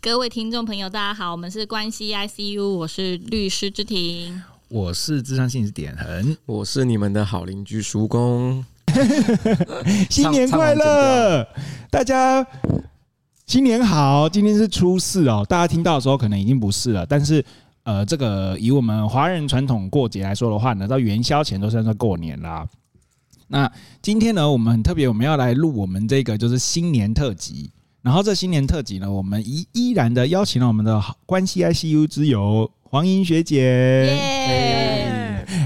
各位听众朋友，大家好，我们是关系 ICU，我是律师之庭，我是智商心理师点恒，我是你们的好邻居叔公。新年快乐，大家新年好！今天是初四哦，大家听到的时候可能已经不是了，但是呃，这个以我们华人传统过节来说的话呢，到元宵前都算算过年啦。那今天呢，我们很特别，我们要来录我们这个就是新年特辑。然后这新年特辑呢，我们依依然的邀请了我们的关系 ICU 之友黄英学姐。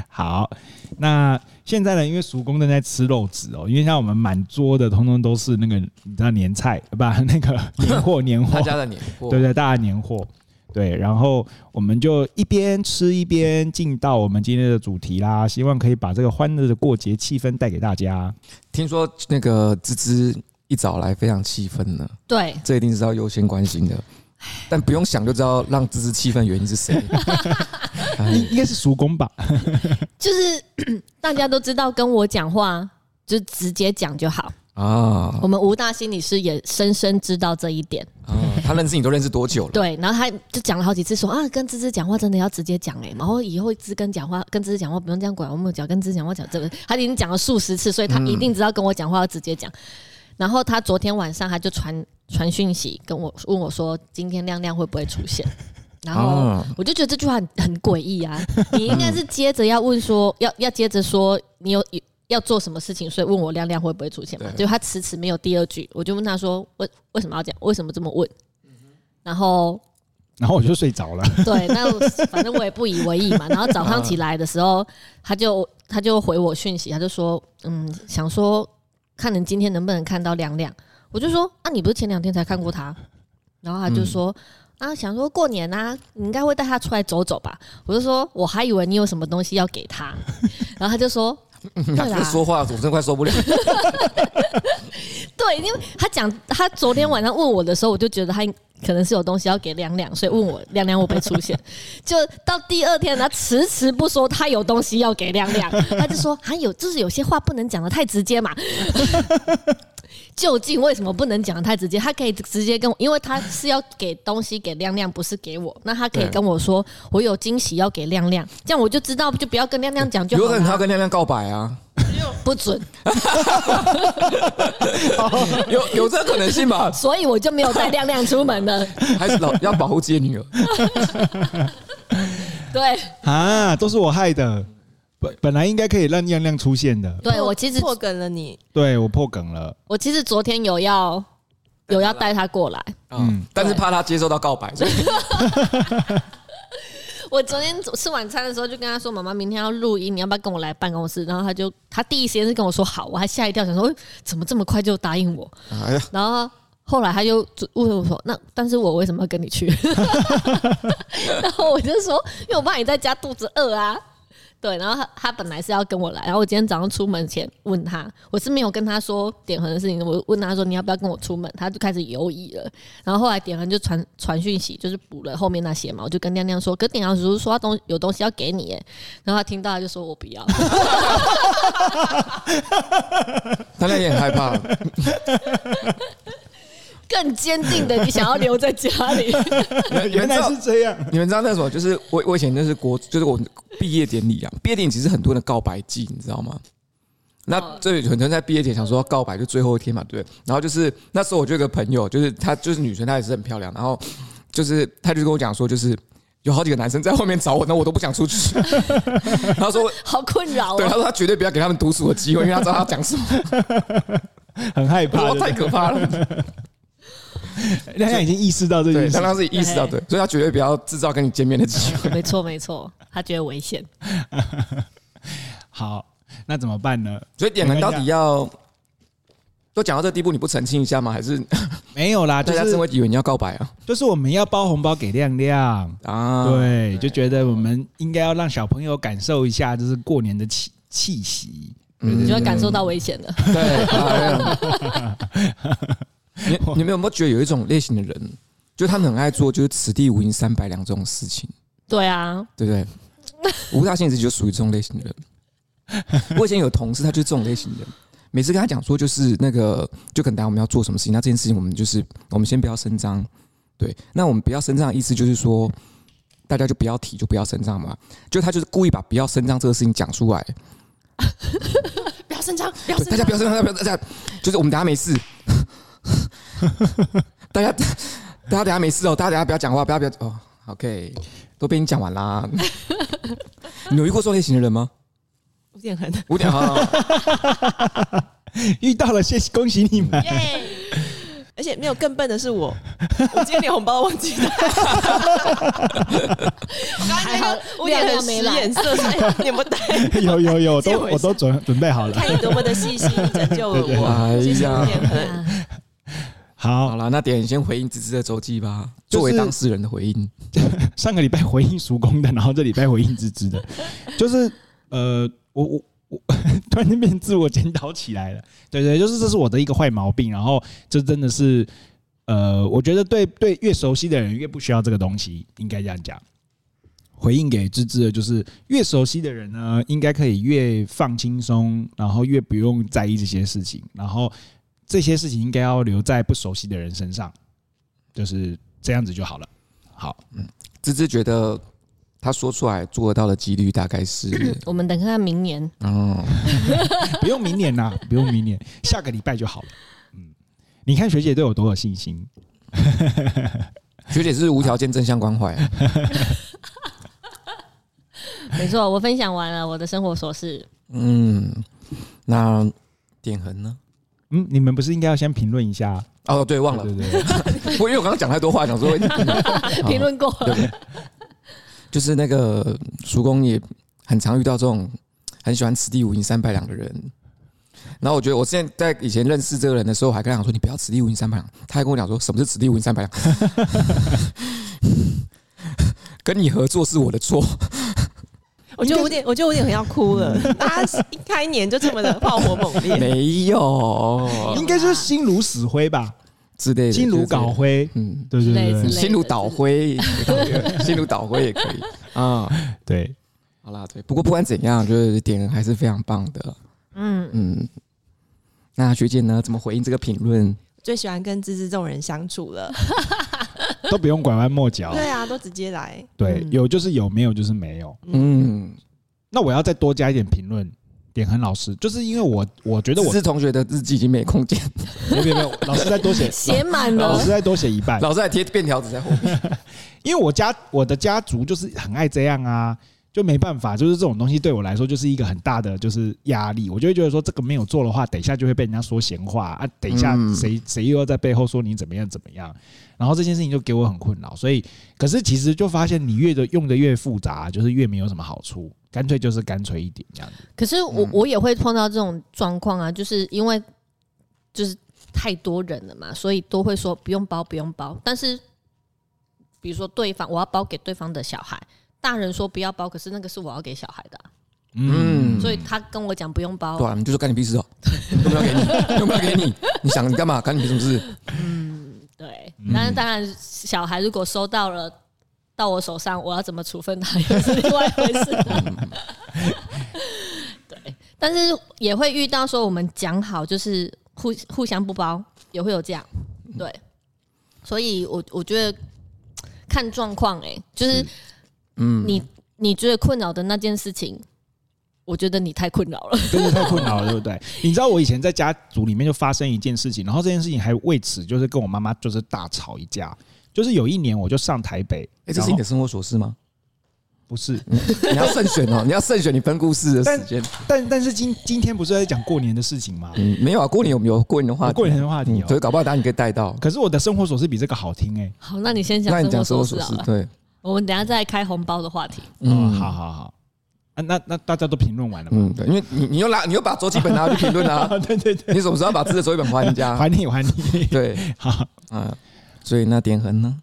好，那现在呢，因为叔公正在吃肉质哦，因为像我们满桌的通通都是那个你知道年菜，不那个年货年货，大家的年货，对对，大家年货。对，然后我们就一边吃一边进到我们今天的主题啦，希望可以把这个欢乐的过节气氛带给大家。听说那个芝芝一早来非常气愤呢，对，这一定是要优先关心的，但不用想就知道让芝芝气愤原因是谁，应 应该是叔公吧？就是 大家都知道，跟我讲话就直接讲就好。啊，我们吴大心理师也深深知道这一点。啊，他认识你都认识多久了？对，然后他就讲了好几次说啊，跟芝芝讲话真的要直接讲哎，然后以后芝跟讲话跟芝芝讲话不用这样拐弯抹角，跟芝芝讲话讲这个，他已经讲了数十次，所以他一定知道跟我讲话要直接讲。然后他昨天晚上他就传传讯息跟我问我说，今天亮亮会不会出现？然后我就觉得这句话很很诡异啊，你应该是接着要问说，要要接着说你有有。要做什么事情，所以问我亮亮会不会出现嘛？就他迟迟没有第二句，我就问他说：为为什么要讲？为什么这么问？然后，然后我就睡着了。对，那反正我也不以为意嘛。然后早上起来的时候，他就他就回我讯息，他就说：嗯，想说看你今天能不能看到亮亮。我就说：啊，你不是前两天才看过他？然后他就说：啊，想说过年啊，你应该会带他出来走走吧？我就说：我还以为你有什么东西要给他。然后他就说。说话，我真的快受不了。对，因为他讲，他昨天晚上问我的时候，我就觉得他可能是有东西要给亮亮，所以问我亮亮会不会出现。就到第二天，他迟迟不说他有东西要给亮亮，他就说还有，就是有些话不能讲的太直接嘛。究竟为什么不能讲得太直接？他可以直接跟我，因为他是要给东西给亮亮，不是给我。那他可以跟我说，我有惊喜要给亮亮，这样我就知道，就不要跟亮亮讲就好了。有可能他要跟亮亮告白啊？不准。有有这个可能性吧？所以我就没有带亮亮出门了。还是老要保护自己女儿。对啊，都是我害的。本本来应该可以让亮亮出现的，对我其实破梗了你，对我破梗了。我其实昨天有要有要带他过来，嗯，但是怕他接受到告白。我昨天吃晚餐的时候就跟他说：“妈妈，明天要录音，你要不要跟我来办公室？”然后他就他第一时间是跟我说好，我还吓一跳，想说怎么这么快就答应我？哎！然后后来他就问我说：“那但是我为什么要跟你去？” 然后我就说：“因为我怕你在家肚子饿啊。”对，然后他他本来是要跟我来，然后我今天早上出门前问他，我是没有跟他说点恒的事情，我问他说，你要不要跟我出门，他就开始犹疑了。然后后来点恒就传传讯息，就是补了后面那些嘛，我就跟亮亮说，可点恒叔叔说他东有东西要给你耶，然后他听到他就说我不要 他那也很害怕。更坚定的，你想要留在家里。原来是这样。你们知道那什么？就是我我以前那是国，就是我毕业典礼啊。毕业典礼其实很多人的告白季，你知道吗？那这很多人在毕业前想说要告白，就最后一天嘛，对。然后就是那时候我就有个朋友，就是她就是女生，她也是很漂亮。然后就是她就跟我讲说，就是有好几个男生在后面找我，那我都不想出去。他说好困扰。对，他说他绝对不要给他们独处的机会，因为他知道他要讲什么，很害怕，太可怕了。亮亮已经意识到这件事，刚刚是意识到对，所以他绝对不要制造跟你见面的机会。没错，没错，他觉得危险。好，那怎么办呢？所以点人到底要都讲到这个地步，你不澄清一下吗？还是没有啦？大家真会以为你要告白啊？就是我们要包红包给亮亮啊，对，就觉得我们应该要让小朋友感受一下，就是过年的气气息，你就会感受到危险了。对。你 你们有没有觉得有一种类型的人，就他们很爱做就是此地无银三百两这种事情？对啊，对不对？吴大心理师就属于这种类型的人。我以前有同事，他就是这种类型的人。每次跟他讲说，就是那个，就可能等下我们要做什么事情，那这件事情我们就是我们先不要声张，对，那我们不要声张的意思就是说，大家就不要提，就不要声张嘛。就他就是故意把不要声张这个事情讲出来。不要声张，不要大家不要声张，不要大家，就是我们等下没事。大家大家等下没事哦，大家等下不要讲话，不要不要哦。OK，都被你讲完啦。你有遇过这种类型的人吗？五点很，五点好。遇到了，谢谢，恭喜你们。而且没有更笨的是我，我今天连红包都忘记带。还好五点很使眼色，你有没有带？有有有，都我都准准备好了。看你多么的细心，拯救了我。哎呀，好，好了，那点先回应芝芝的周记吧，作为当事人的回应。上个礼拜回应叔公的，然后这礼拜回应芝芝的，就是呃，我我。突然间变自我检讨起来了，对对，就是这是我的一个坏毛病。然后这真的是，呃，我觉得对对，越熟悉的人越不需要这个东西，应该这样讲。回应给芝芝的就是，越熟悉的人呢，应该可以越放轻松，然后越不用在意这些事情，然后这些事情应该要留在不熟悉的人身上，就是这样子就好了。好，嗯，芝芝觉得。他说出来做得到的几率大概是，我们等看看明年。哦，不用明年呐，不用明年，下个礼拜就好了。嗯，你看学姐对我多有信心。学姐是无条件正向关怀。没错，我分享完了我的生活琐事。嗯，那点恒呢？嗯，你们不是应该要先评论一下？哦，对，忘了。对对对，我 因为我刚刚讲太多话，想说 评论过了。就是那个叔公也很常遇到这种很喜欢此地无银三百两的人，然后我觉得我现在在以前认识这个人的时候，还跟他讲说，你不要此地无银三百两，他还跟我讲说什么是此地无银三百两，跟你合作是我的错，我觉得有点，我觉得有点很要哭了，大家一开年就这么的炮火猛烈，没有，应该是心如死灰吧。之类的，心如槁灰，嗯，对对对，心如倒灰，心如倒灰也可以 啊。对，好啦，对。不过不管怎样，就是点还是非常棒的。嗯嗯。那学姐呢？怎么回应这个评论？最喜欢跟芝芝这种人相处了，都不用拐弯抹角。对啊，都直接来。对，有就是有，没有就是没有。嗯。那我要再多加一点评论。点很老师，就是因为我我觉得我是同学的日记已经没空间，没有没有，老师再多写，写满了，老师再多写一半，老师还贴便条纸在后面，因为我家我的家族就是很爱这样啊，就没办法，就是这种东西对我来说就是一个很大的就是压力，我就会觉得说这个没有做的话，等一下就会被人家说闲话啊，等一下谁谁又要在背后说你怎么样怎么样，然后这件事情就给我很困扰，所以可是其实就发现你越的用的越复杂，就是越没有什么好处。干脆就是干脆一点这样子。可是我我也会碰到这种状况啊，就是因为就是太多人了嘛，所以都会说不用包不用包。但是比如说对方我要包给对方的小孩，大人说不要包，可是那个是我要给小孩的，嗯，所以他跟我讲不用包，对，你就说干你屁事哦，要不要给你？用不要给你？你想你干嘛？干你什么事？嗯，对。但是当然，小孩如果收到了。到我手上，我要怎么处分他又是 另外一回事。对，但是也会遇到说我们讲好就是互互相不包，也会有这样。对，所以我我觉得看状况，哎，就是嗯，你你觉得困扰的那件事情，我觉得你太困扰了，真的太困扰了，对不对？你知道我以前在家族里面就发生一件事情，然后这件事情还为此就是跟我妈妈就是大吵一架。就是有一年，我就上台北。哎，这是你的生活琐事吗？不是，你要慎选哦，你要慎选你分故事的时间。但但是今今天不是在讲过年的事情吗？嗯，没有啊，过年有没有过年的话题？过年的话题，所以搞不好大家你可以带到。可是我的生活琐事比这个好听哎。好，那你先讲。那你讲生活琐事，对。我们等下再开红包的话题。嗯，好好好。啊，那那大家都评论完了嘛？嗯，对，因为你你又拿你又把周记本拿去评论啊。对对对。你什么时候把自己的周记本还人家？还 你还你。对，好啊。所以那点恒呢？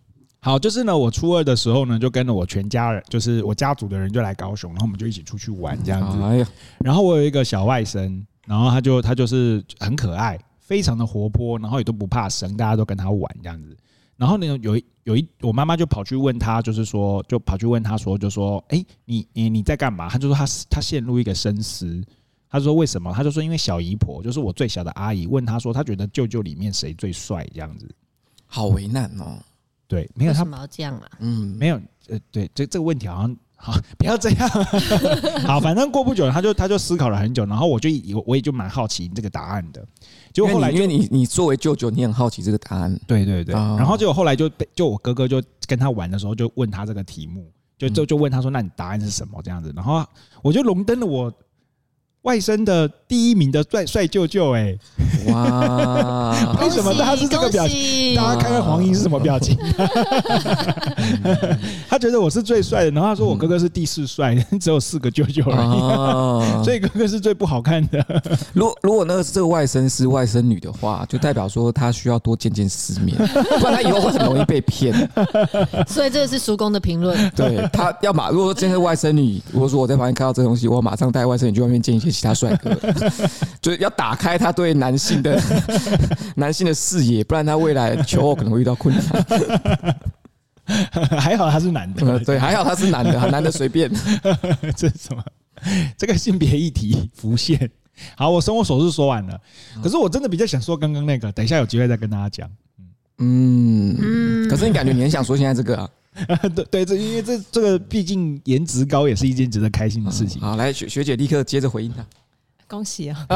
好，就是呢，我初二的时候呢，就跟着我全家人，就是我家族的人就来高雄，然后我们就一起出去玩这样子。哎呀，然后我有一个小外甥，然后他就他就是很可爱，非常的活泼，然后也都不怕生，大家都跟他玩这样子。然后呢，有一有一我妈妈就跑去问他，就是说，就跑去问他说，就说，哎，你你你在干嘛？他就说他他陷入一个深思。他说为什么？他就说因为小姨婆，就是我最小的阿姨，问他说，他觉得舅舅里面谁最帅这样子。好为难哦。对，没有他为什么要这样啊？嗯，没有，呃，对，这这个问题好像好，不要这样。好，反正过不久，他就他就思考了很久，然后我就我也就蛮好奇这个答案的。结果后来，因为你你作为舅舅，你很好奇这个答案。对对对。哦、然后结果后来就被就我哥哥就跟他玩的时候，就问他这个题目，就就就问他说：“那你答案是什么？”这样子，然后我就荣登了我。外甥的第一名的帅帅舅舅，哎，哇！为什么他是这个表情？大家看看黄英是什么表情？他觉得我是最帅的，然后他说我哥哥是第四帅，只有四个舅舅而已，所以哥哥是最不好看的。如果如果那个这个外甥是外甥女的话，就代表说他需要多见见世面，不然他以后会很容易被骗。所以这个是叔公的评论。对他要马，如果说今天是外甥女，如果说我在旁边看到这东西，我马上带外甥女去外面见一些。其他帅哥，就是要打开他对男性的男性的视野，不然他未来求偶可能会遇到困难。还好他是男的，对，还好他是男的，男的随便。这是什么？这个性别议题浮现。好，我生活琐事说完了，可是我真的比较想说刚刚那个，等一下有机会再跟大家讲。嗯嗯，可是你感觉你很想说现在这个啊？对 对，这因为这这个毕竟颜值高也是一件值得开心的事情。好，来学学姐立刻接着回应他，恭喜啊！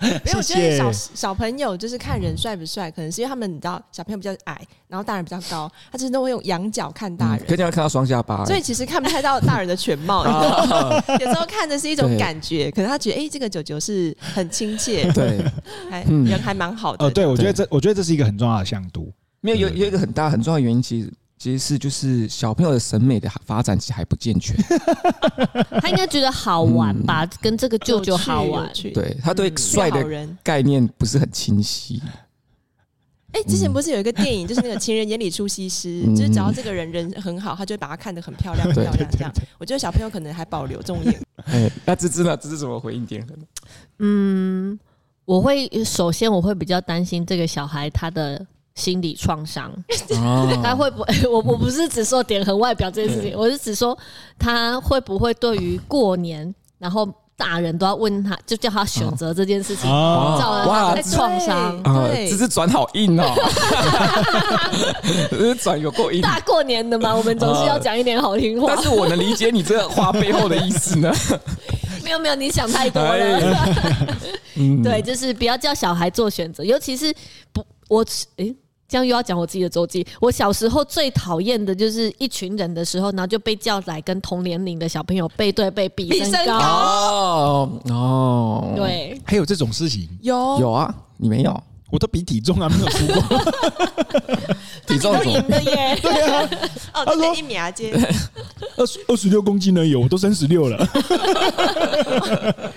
没有，我觉得小小朋友就是看人帅不帅，可能是因为他们你知道小朋友比较矮，然后大人比较高，他其实都会用仰角看大人，可以这样看到双下巴，所以其实看不太到大人的全貌。有时候看的是一种感觉，可能他觉得哎，这个九九是很亲切，对，还人还蛮好的。哦，对，我觉得这我觉得这是一个很重要的向度。没有有有一个很大很重要的原因，其实其实是就是小朋友的审美的发展其实还不健全。他应该觉得好玩吧，跟这个舅舅好玩。对，他对帅的概念不是很清晰。哎，之前不是有一个电影，就是那个情人眼里出西施，就是只要这个人人很好，他就会把他看得很漂亮 很漂亮这样。我觉得小朋友可能还保留这种眼。哎，那芝芝呢？芝芝怎么回应点？嗯，我会首先我会比较担心这个小孩他的。心理创伤，他会不会？我我不是只说点和外表这件事情，我是只说他会不会对于过年，然后大人都要问他，就叫他选择这件事情，造成他的创伤。对，这是转好硬哦，这是转有够硬。大过年的嘛，我们总是要讲一点好听话。但是我能理解你这话背后的意思呢。没有没有，你想太多了。对，就是不要叫小孩做选择，尤其是不我诶。这样又要讲我自己的周记。我小时候最讨厌的就是一群人的时候，然后就被叫来跟同年龄的小朋友背对背比身高。哦哦，对，还有这种事情？有有啊，你没有？我都比体重啊，没有输过。体重赢的耶？对啊。他说一米啊，接二十二十六公斤呢，有我都三十六了。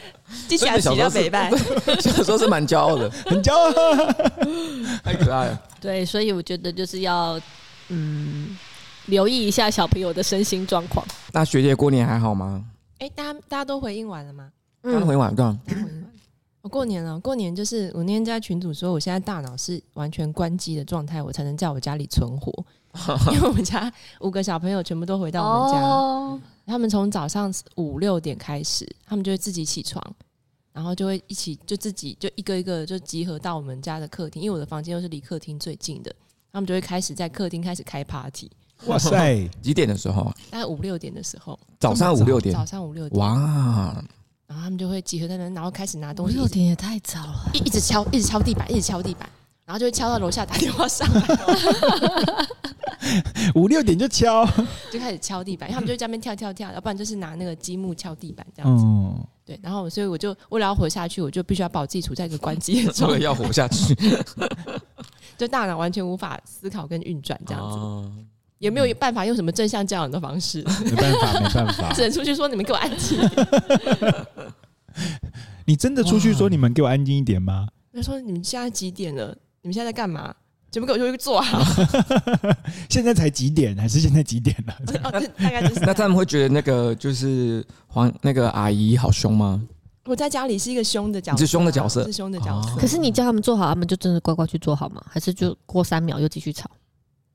记起来洗掉北半，小时候是蛮骄傲的，很骄傲，太可爱了。对，所以我觉得就是要嗯留意一下小朋友的身心状况。那学姐过年还好吗？哎，大家大家都回应完了吗？刚回完，刚。我过年了，过年就是我那天在群组说，我现在大脑是完全关机的状态，我才能在我家里存活。因为我们家五个小朋友全部都回到我们家，哦、他们从早上五六点开始，他们就会自己起床，然后就会一起就自己就一个一个就集合到我们家的客厅，因为我的房间又是离客厅最近的，他们就会开始在客厅开始开 party。哇塞，几点的时候？大概五六点的时候，早上五六点，早上五六点，哇！然后他们就会集合在那，然后开始拿东西。五六点也太早了，一一直敲，一直敲地板，一直敲地板，然后就会敲到楼下打电话上来。五六点就敲，就开始敲地板，因为他们就在那边跳跳跳，要不然就是拿那个积木敲地板这样子。嗯、对，然后所以我就为了要活下去，我就必须要把我自己处在一个 关机的状态。为了要活下去，就大脑完全无法思考跟运转这样子。嗯有没有办法用什么正向教养的方式？没办法，没办法，只能出去说你们给我安静。你真的出去说你们给我安静一点吗？他说你们现在几点了？你们现在在干嘛？怎么给我就去做好？现在才几点？还是现在几点了？哦，大概就是。那他们会觉得那个就是黄那个阿姨好凶吗？我在家里是一个凶的角色，是凶的角色，是凶的角色。可是你叫他们做好，他们就真的乖乖去做好吗？还是就过三秒又继续吵？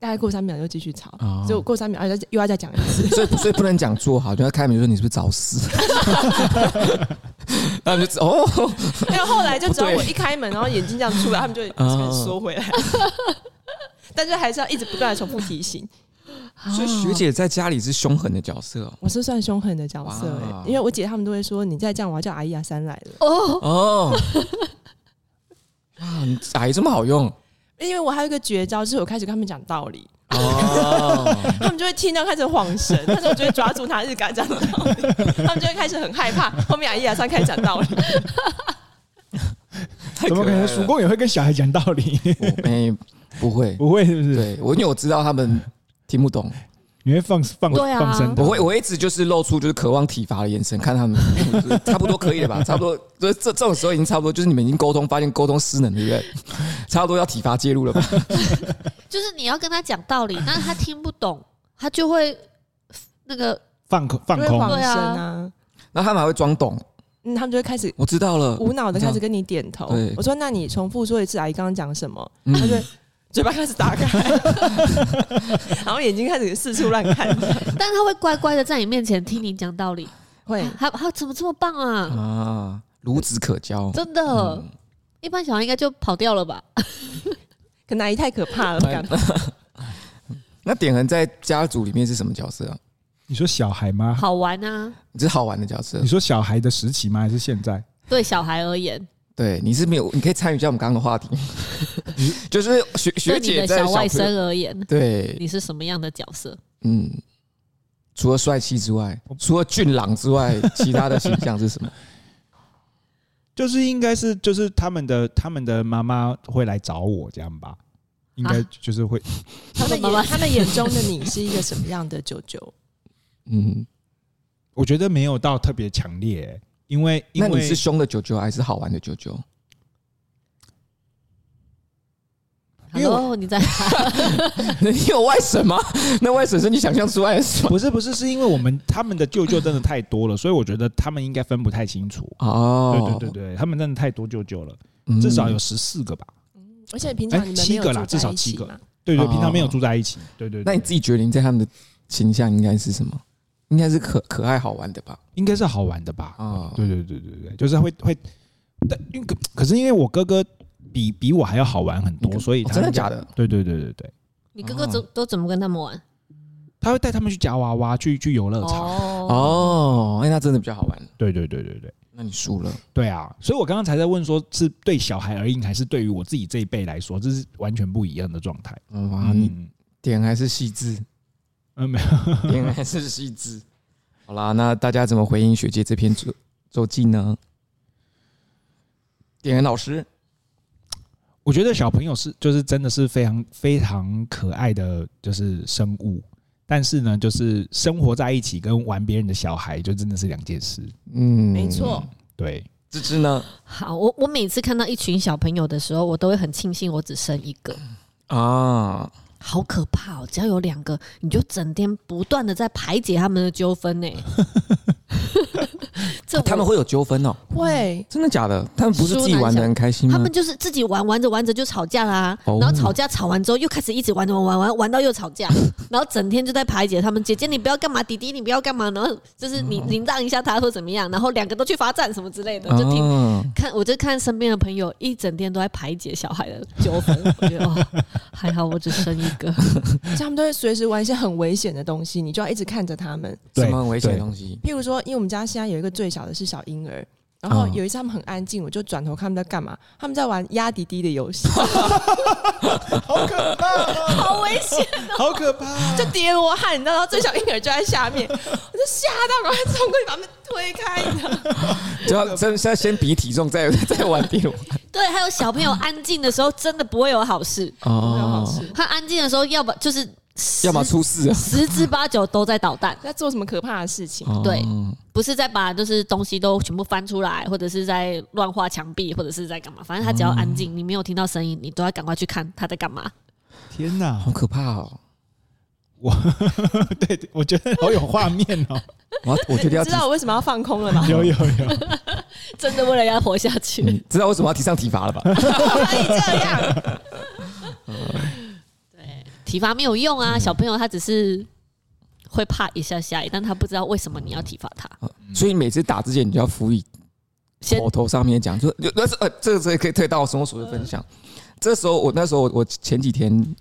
大概过三秒又继续吵，哦所以我过三秒又又要再讲一次。所以所以不能讲做好，就要开门就说你是不是找死？然后你就知哦，没有，后来就只要我一开门，然后眼睛这样出来，他们就会缩回来。但是还是要一直不断的重复提醒。所以学姐在家里是凶狠的角色哦。我是算凶狠的角色因为我姐他们都会说，你再这样，我要叫阿姨阿三来了。哦，哦，啊，你阿姨这么好用因为我还有一个绝招，就是我开始跟他们讲道理，哦，他们就会听到开始晃神，但是我就会抓住他，一直跟他讲道理，他们就会开始很害怕。后面阿姨阿三开始讲道理，怎么可能？曙光也会跟小孩讲道理？哎，不会，不会是不是？对我因为我知道他们听不懂，你会放放对啊放声的，我会我一直就是露出就是渴望体罚的眼神，看他们 差不多可以了吧？差不多，就是这这种时候已经差不多，就是你们已经沟通，发现沟通失能，对不对？差不多要体罚介入了吧？就是你要跟他讲道理，但是他听不懂，他就会那个放空放空，就会恍对啊神啊。然后他们还会装懂，嗯，他们就会开始我知道了，无脑的开始跟你点头对。我说：“那你重复说一次，阿姨刚刚讲什么？”嗯他就会嘴巴开始打开，然后眼睛开始四处乱看。但是他会乖乖的在你面前听你讲道理，会，他他怎么这么棒啊？啊，孺子可教，真的，嗯一般小孩应该就跑掉了吧？可能阿姨太可怕了，不敢。那点恒在家族里面是什么角色啊？你说小孩吗？好玩啊，你是好玩的角色你，说小孩的时期吗？还是现在？对小孩而言，对，你是没有，你可以参与一下我们刚刚的话题，就是学学姐在小外甥而言，对，你是什么样的角色？嗯，除了帅气之外，除了俊朗之外，其他的形象是什么？就是应该是就是他们的他们的妈妈会来找我这样吧？应该就是会 他们妈妈眼他们眼中的你是一个什么样的舅舅？嗯，我觉得没有到特别强烈、欸，因为因为那你是凶的九九还是好玩的九九？因为我 Hello，你在？你有外甥吗？那外甥是你想象出来的是吗？不是不是是因为我们他们的舅舅真的太多了，所以我觉得他们应该分不太清楚。哦对对对对，他们真的太多舅舅了，嗯至少有十四个吧？而且平常你们哎七个啦至少七个？对对，哦平常没有住在一起。对对，对那你自己觉得你在他们的形象应该是什么？应该是可可爱好玩的吧？应该是好玩的吧？哦，对对对对对，就是会会，但因为可可是因为我哥哥比比我还要好玩很多，所以真的假的？对对对对对，你哥哥怎都怎么跟他们玩？他会带他们去夹娃娃，去去游乐场。哦，哦，哎，那真的比较好玩。对对对对对那你输了，对啊！所以我刚刚才在问说，是对小孩而言，还是对于我自己这一辈来说，这是完全不一样的状态。嗯哇，你嗯点还是细致，嗯没有，点还是细致。好啦，那大家怎么回应学姐这篇周周记呢？点恒老师，我觉得小朋友是就是真的是非常非常可爱的就是生物，但是呢，就是生活在一起跟玩别人的小孩，就真的是两件事。嗯，没错，对，芝芝呢？好，我我每次看到一群小朋友的时候，我都会很庆幸我只生一个，啊，好可怕哦！只要有两个，你就整天不断的在排解他们的纠纷呢。他们会有纠纷哦，会，真的假的？他们不是自己玩的很开心吗他们？就是自己玩玩着玩着就吵架啦、哦然后吵架吵完之后又开始一直玩玩玩玩玩到又吵架，然后整天就在排解他们。姐姐你不要干嘛，弟弟你不要干嘛，然后就是你你让一下他或怎么样，然后两个都去罚站什么之类的，就听啊看我就看身边的朋友一整天都在排解小孩的纠纷，我觉得哦 还好我只生一个，他们都会随时玩一些很危险的东西，你就要一直看着他们。对什么很危险的东西？譬如说，因为我们家现在有一个最小的是小婴儿，然后有一次他们很安静，我就转头看他们在干嘛，他们在玩压滴滴的游戏 好可怕、好危险。好可怕！就叠罗汉，你知道，然后最小婴儿就在下面，我就吓到，赶快冲过去把他们推开，你知道？就要真是要先比体重，再再玩第六对，还有小朋友安静的时候，真的不会有好事。哦没有好哦，事。他安静的时候，要不就是十要么出事啊。十之八九都在捣蛋，在做什么可怕的事情？对哦不是在把就是东西都全部翻出来，或者是在乱画墙壁，或者是在干嘛。反正他只要安静，你没有听到声音，你都要赶快去看他在干嘛。天哪好，可怕哦！我，对我觉得好有画面哦。我我觉得要知道我为什么要放空了吗？有有有，真的为了要活下去，嗯知道为什么要提倡体罚了吧？可以这样。对，体罚没有用啊，小朋友他只是会怕一下下，但他不知道为什么你要体罚他。所以每次打之前，你就要辅以口头上面讲，就那是呃，这个这个可以推到我生活所的分享。这时候我那时候我前几天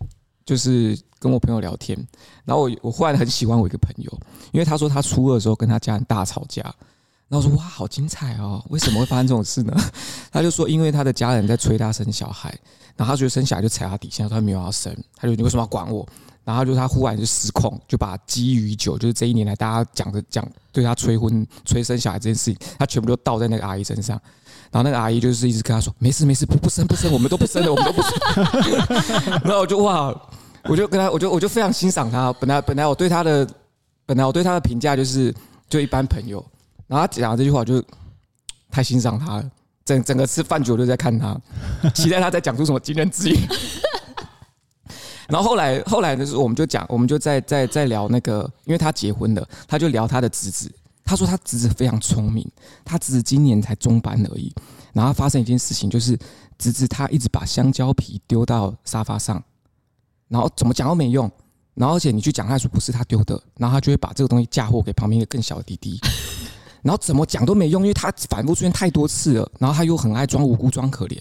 就是跟我朋友聊天，然后我我忽然很喜欢我一个朋友，因为他说他初二的时候跟他家人大吵架。然后说哇，好精彩哦！为什么会发生这种事呢？他就说，因为他的家人在催他生小孩，然后他觉得生小孩就踩他底线，他没有要生，他就你为什么要管我？然后就他忽然就失控，就把积余久，就是这一年来大家讲的讲对他催婚、催生小孩这件事情，他全部都倒在那个阿姨身上。然后那个阿姨就是一直跟他说，没事没事，不不生不生，我们都不生了，我们都不生。然后我就哇，我就跟他，我就我就非常欣赏他。本来本来我对他的本来我对他的评价就是就一般朋友。然后他讲这句话，就 太欣赏他了。整整个吃饭局我都在看他，期待他在讲出什么惊人之语。然后后来后来的时候，我们就讲，我们就在在在聊那个，因为他结婚了，他就聊他的侄子。他说他侄子非常聪明，他侄子今年才中班而已。然后发生一件事情，就是侄子他一直把香蕉皮丢到沙发上，然后怎么讲都没用。然后而且你去讲，他说不是他丢的，然后他就会把这个东西嫁祸给旁边一个更小的弟弟。然后怎么讲都没用，因为他反复出现太多次了。然后他又很爱装无辜、装可怜。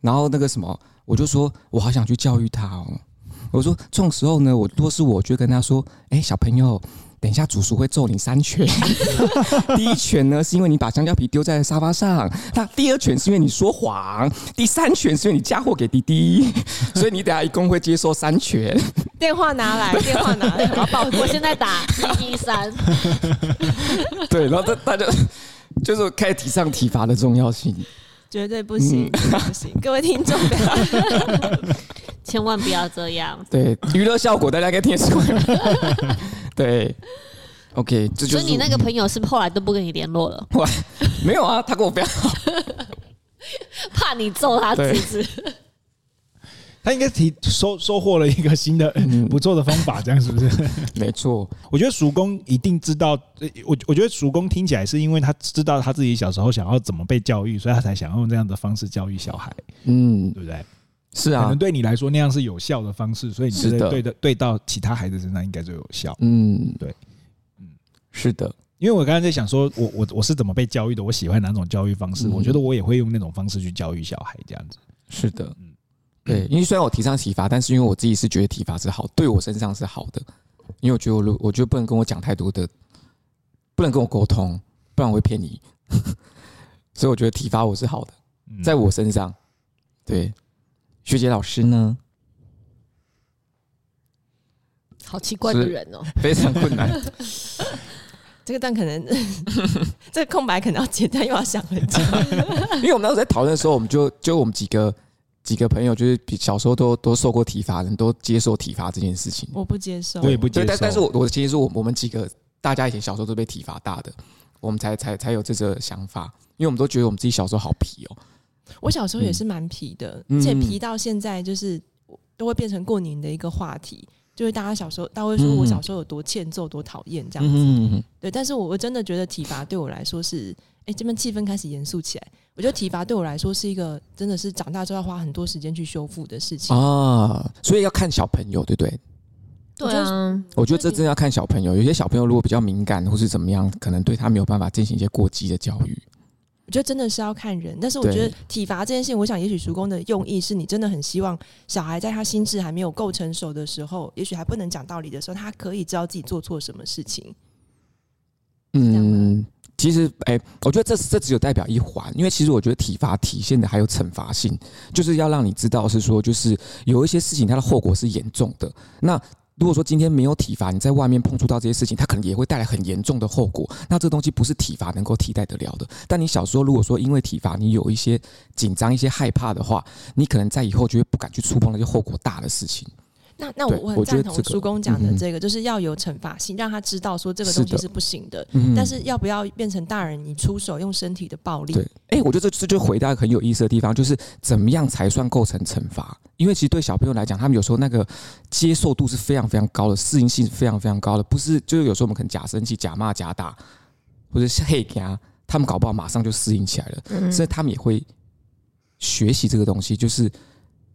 然后那个什么，我就说，我好想去教育他哦。我说这种时候呢，我若是我就跟他说，哎，小朋友。等一下，主厨会揍你三拳。第一拳呢，是因为你把香蕉皮丢在沙发上；那第二拳是因为你说谎；第三拳是因为你嫁祸给弟弟。所以你等下一共会接受三拳。电话拿来，电话拿来，我要报。我现在打一一三。对，然后大大家就是开始提倡体罚的重要性。绝对不行，嗯、不行！各位听众，千万不要这样。对，娱乐效果大家应该听得出来。对，OK，这就是。所以你那个朋友是不是后来都不跟你联络了？没有啊，他跟我非常好，怕你揍他侄子。他应该提收收获了一个新的不错的方法，这样是不是？没错，我觉得叔公一定知道。我我觉得叔公听起来是因为他知道他自己小时候想要怎么被教育，所以他才想要用这样的方式教育小孩。嗯，对不对？是啊，可能对你来说那样是有效的方式，所以你觉得对的对到其他孩子身上应该就有效。嗯，对，嗯，是的。因为我刚才在想说，我我我是怎么被教育的？我喜欢哪种教育方式？我觉得我也会用那种方式去教育小孩，这样子。是的，嗯。对，因为虽然我提倡体罚，但是因为我自己是觉得体罚是好，对我身上是好的。因为我觉得我，我觉得不能跟我讲太多的，不能跟我沟通，不然我会骗你。所以我觉得体罚我是好的，在我身上。对，学姐老师呢？好奇怪的人哦，非常困难。这个段可能，这个空白可能要剪掉，又要想很久。因为我们当时在讨论的时候，我们就就我们几个。几个朋友就是比小时候都都受过体罚的人，都接受体罚这件事情。我不接受，我也不接受。但但是我我的建议是我我们几个大家以前小时候都被体罚大的，我们才才才有这个想法，因为我们都觉得我们自己小时候好皮哦。我小时候也是蛮皮的，而且皮到现在就是都会变成过年的一个话题，就是大家小时候，大家会说我小时候有多欠揍、多讨厌这样子。对，但是我我真的觉得体罚对我来说是，哎，这边气氛开始严肃起来。我觉得体罚对我来说是一个真的是长大之后要花很多时间去修复的事情啊，所以要看小朋友，对不对？对啊，我觉得这真的要看小朋友。有些小朋友如果比较敏感或是怎么样，可能对他没有办法进行一些过激的教育。我觉得真的是要看人，但是我觉得体罚这件事情，我想也许叔公的用意是你真的很希望小孩在他心智还没有够成熟的时候，也许还不能讲道理的时候，他可以知道自己做错什么事情。嗯。其实，哎、欸，我觉得这这只有代表一环，因为其实我觉得体罚体现的还有惩罚性，就是要让你知道是说，就是有一些事情它的后果是严重的。那如果说今天没有体罚，你在外面碰触到这些事情，它可能也会带来很严重的后果。那这东西不是体罚能够替代得了的。但你小时候如果说因为体罚你有一些紧张、一些害怕的话，你可能在以后就会不敢去触碰那些后果大的事情。那那我我很赞同叔公讲的这个，就是要有惩罚性，让他知道说这个东西是不行的。但是要不要变成大人，你出手用身体的暴力？对，哎，我觉得这这就回到一个很有意思的地方，就是怎么样才算构成惩罚？因为其实对小朋友来讲，他们有时候那个接受度是非常非常高的，适应性是非常非常高的。不是，就是有时候我们可能假生气、假骂、假打，或者是嘿他，他们搞不好马上就适应起来了。所以他们也会学习这个东西，就是。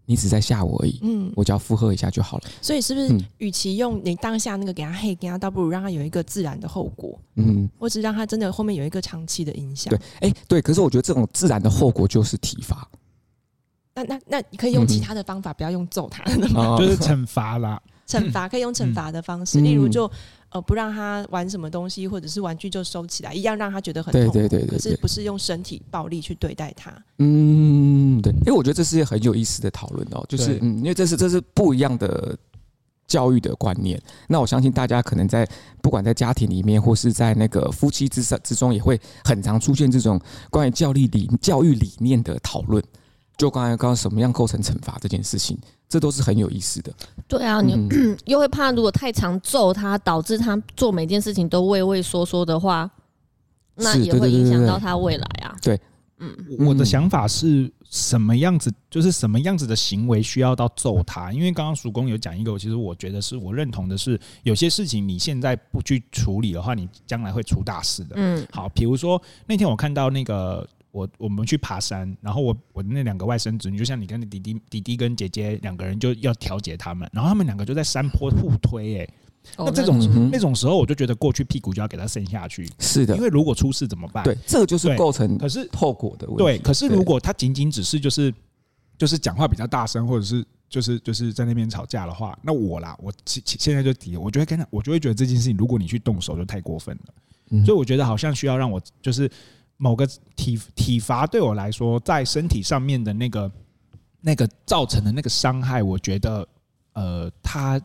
你只在吓我而已，嗯，我只要附和一下就好了。所以是不是，与其用你当下那个给他嘿，给他，倒不如让他有一个自然的后果，嗯，或者让他真的后面有一个长期的影响。对，哎、欸，对，可是我觉得这种自然的后果就是体罚。那那那你可以用其他的方法，嗯、不要用揍他的吗？就是惩罚啦，惩罚可以用惩罚的方式，嗯、例如就。呃，不让他玩什么东西，或者是玩具就收起来，一样让他觉得很痛苦。对对对对对。可是不是用身体暴力去对待他。嗯，对。因为我觉得这是很有意思的讨论哦，就是嗯，因为这是这是不一样的教育的观念。那我相信大家可能在不管在家庭里面，或是在那个夫妻之上之中，也会很常出现这种关于教育理教育理念的讨论。就刚才刚刚什么样构成惩罚这件事情。这都是很有意思的。对啊，你 又会怕，如果太常揍他，导致他做每件事情都畏畏缩缩的话，那也会影响到他未来啊。对，嗯，我的想法是什么样子？就是什么样子的行为需要到揍他？因为刚刚叔公有讲一个，其实我觉得是我认同的是，有些事情你现在不去处理的话，你将来会出大事的。嗯，好，比如说那天我看到那个。我我们去爬山，然后我我那两个外甥子女，就像你跟弟弟弟弟跟姐姐两个人就要调节他们，然后他们两个就在山坡互推，哎，那这种那种时候，我就觉得过去屁股就要给他伸下去，是的，因为如果出事怎么办？对，这个就是构成可是后果的问题。对，可是如果他仅仅只是就是就是讲话比较大声，或者是就是就是在那边吵架的话，那我啦，我现现在就提，我就会跟他，我就会觉得这件事情，如果你去动手，就太过分了。所以我觉得好像需要让我就是。某个体体罚对我来说，在身体上面的那个那个造成的那个伤害，我觉得，呃，它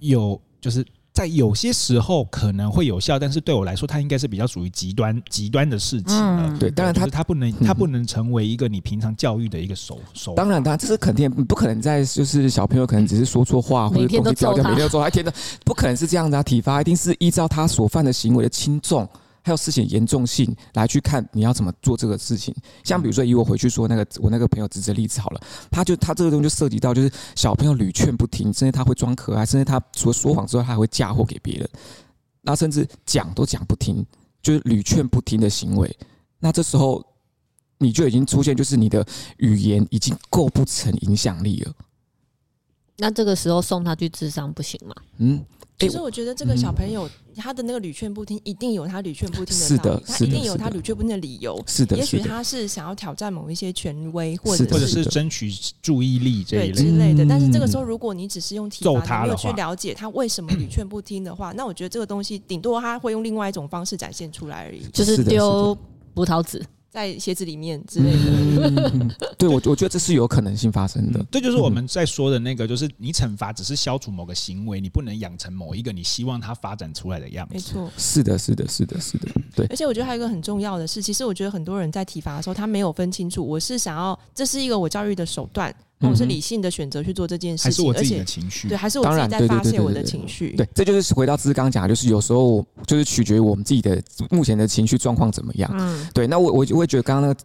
有就是在有些时候可能会有效，但是对我来说，它应该是比较属于极端极端的事情了。对，当然它它不能它不能成为一个你平常教育的一个手手。当然，当然这是肯定不可能在就是小朋友可能只是说错话或者东西掉掉，每天都揍他，天的不可能是这样的啊！体罚一定是依照他所犯的行为的轻重。还有事情严重性来去看你要怎么做这个事情，像比如说以我回去说那个我那个朋友侄子例子好了，他就他这个东西就涉及到就是小朋友屡劝不听，甚至他会装可爱，甚至他除了说谎之外，他还会嫁祸给别人，那甚至讲都讲不听，就是屡劝不听的行为，那这时候你就已经出现就是你的语言已经构不成影响力了，那这个时候送他去智商不行吗？嗯。其实我觉得这个小朋友他的那个屡劝不听，一定有他屡劝不听的道理，他一定有他屡劝不听的理由。是的，也许他是想要挑战某一些权威，或者或者是争取注意力这一类之类的。但是这个时候，如果你只是用体罚，没有去了解他为什么屡劝不听的话，那我觉得这个东西顶多他会用另外一种方式展现出来而已，就是丢葡萄籽。在鞋子里面之类的，嗯，对，我我觉得这是有可能性发生的。这就是我们在说的那个，就是你惩罚只是消除某个行为，你不能养成某一个你希望它发展出来的样子。没错，是的，是的，是的，是的，对。而且我觉得还有一个很重要的是，其实我觉得很多人在体罚的时候，他没有分清楚，我是想要这是一个我教育的手段。我是理性的选择去做这件事情，还是我自己的情绪？对，还是我自己在发泄我的情绪？对，这就是回到芝刚讲，就是有时候就是取决于我们自己的目前的情绪状况怎么样。嗯，对。那我我我会觉得刚刚那个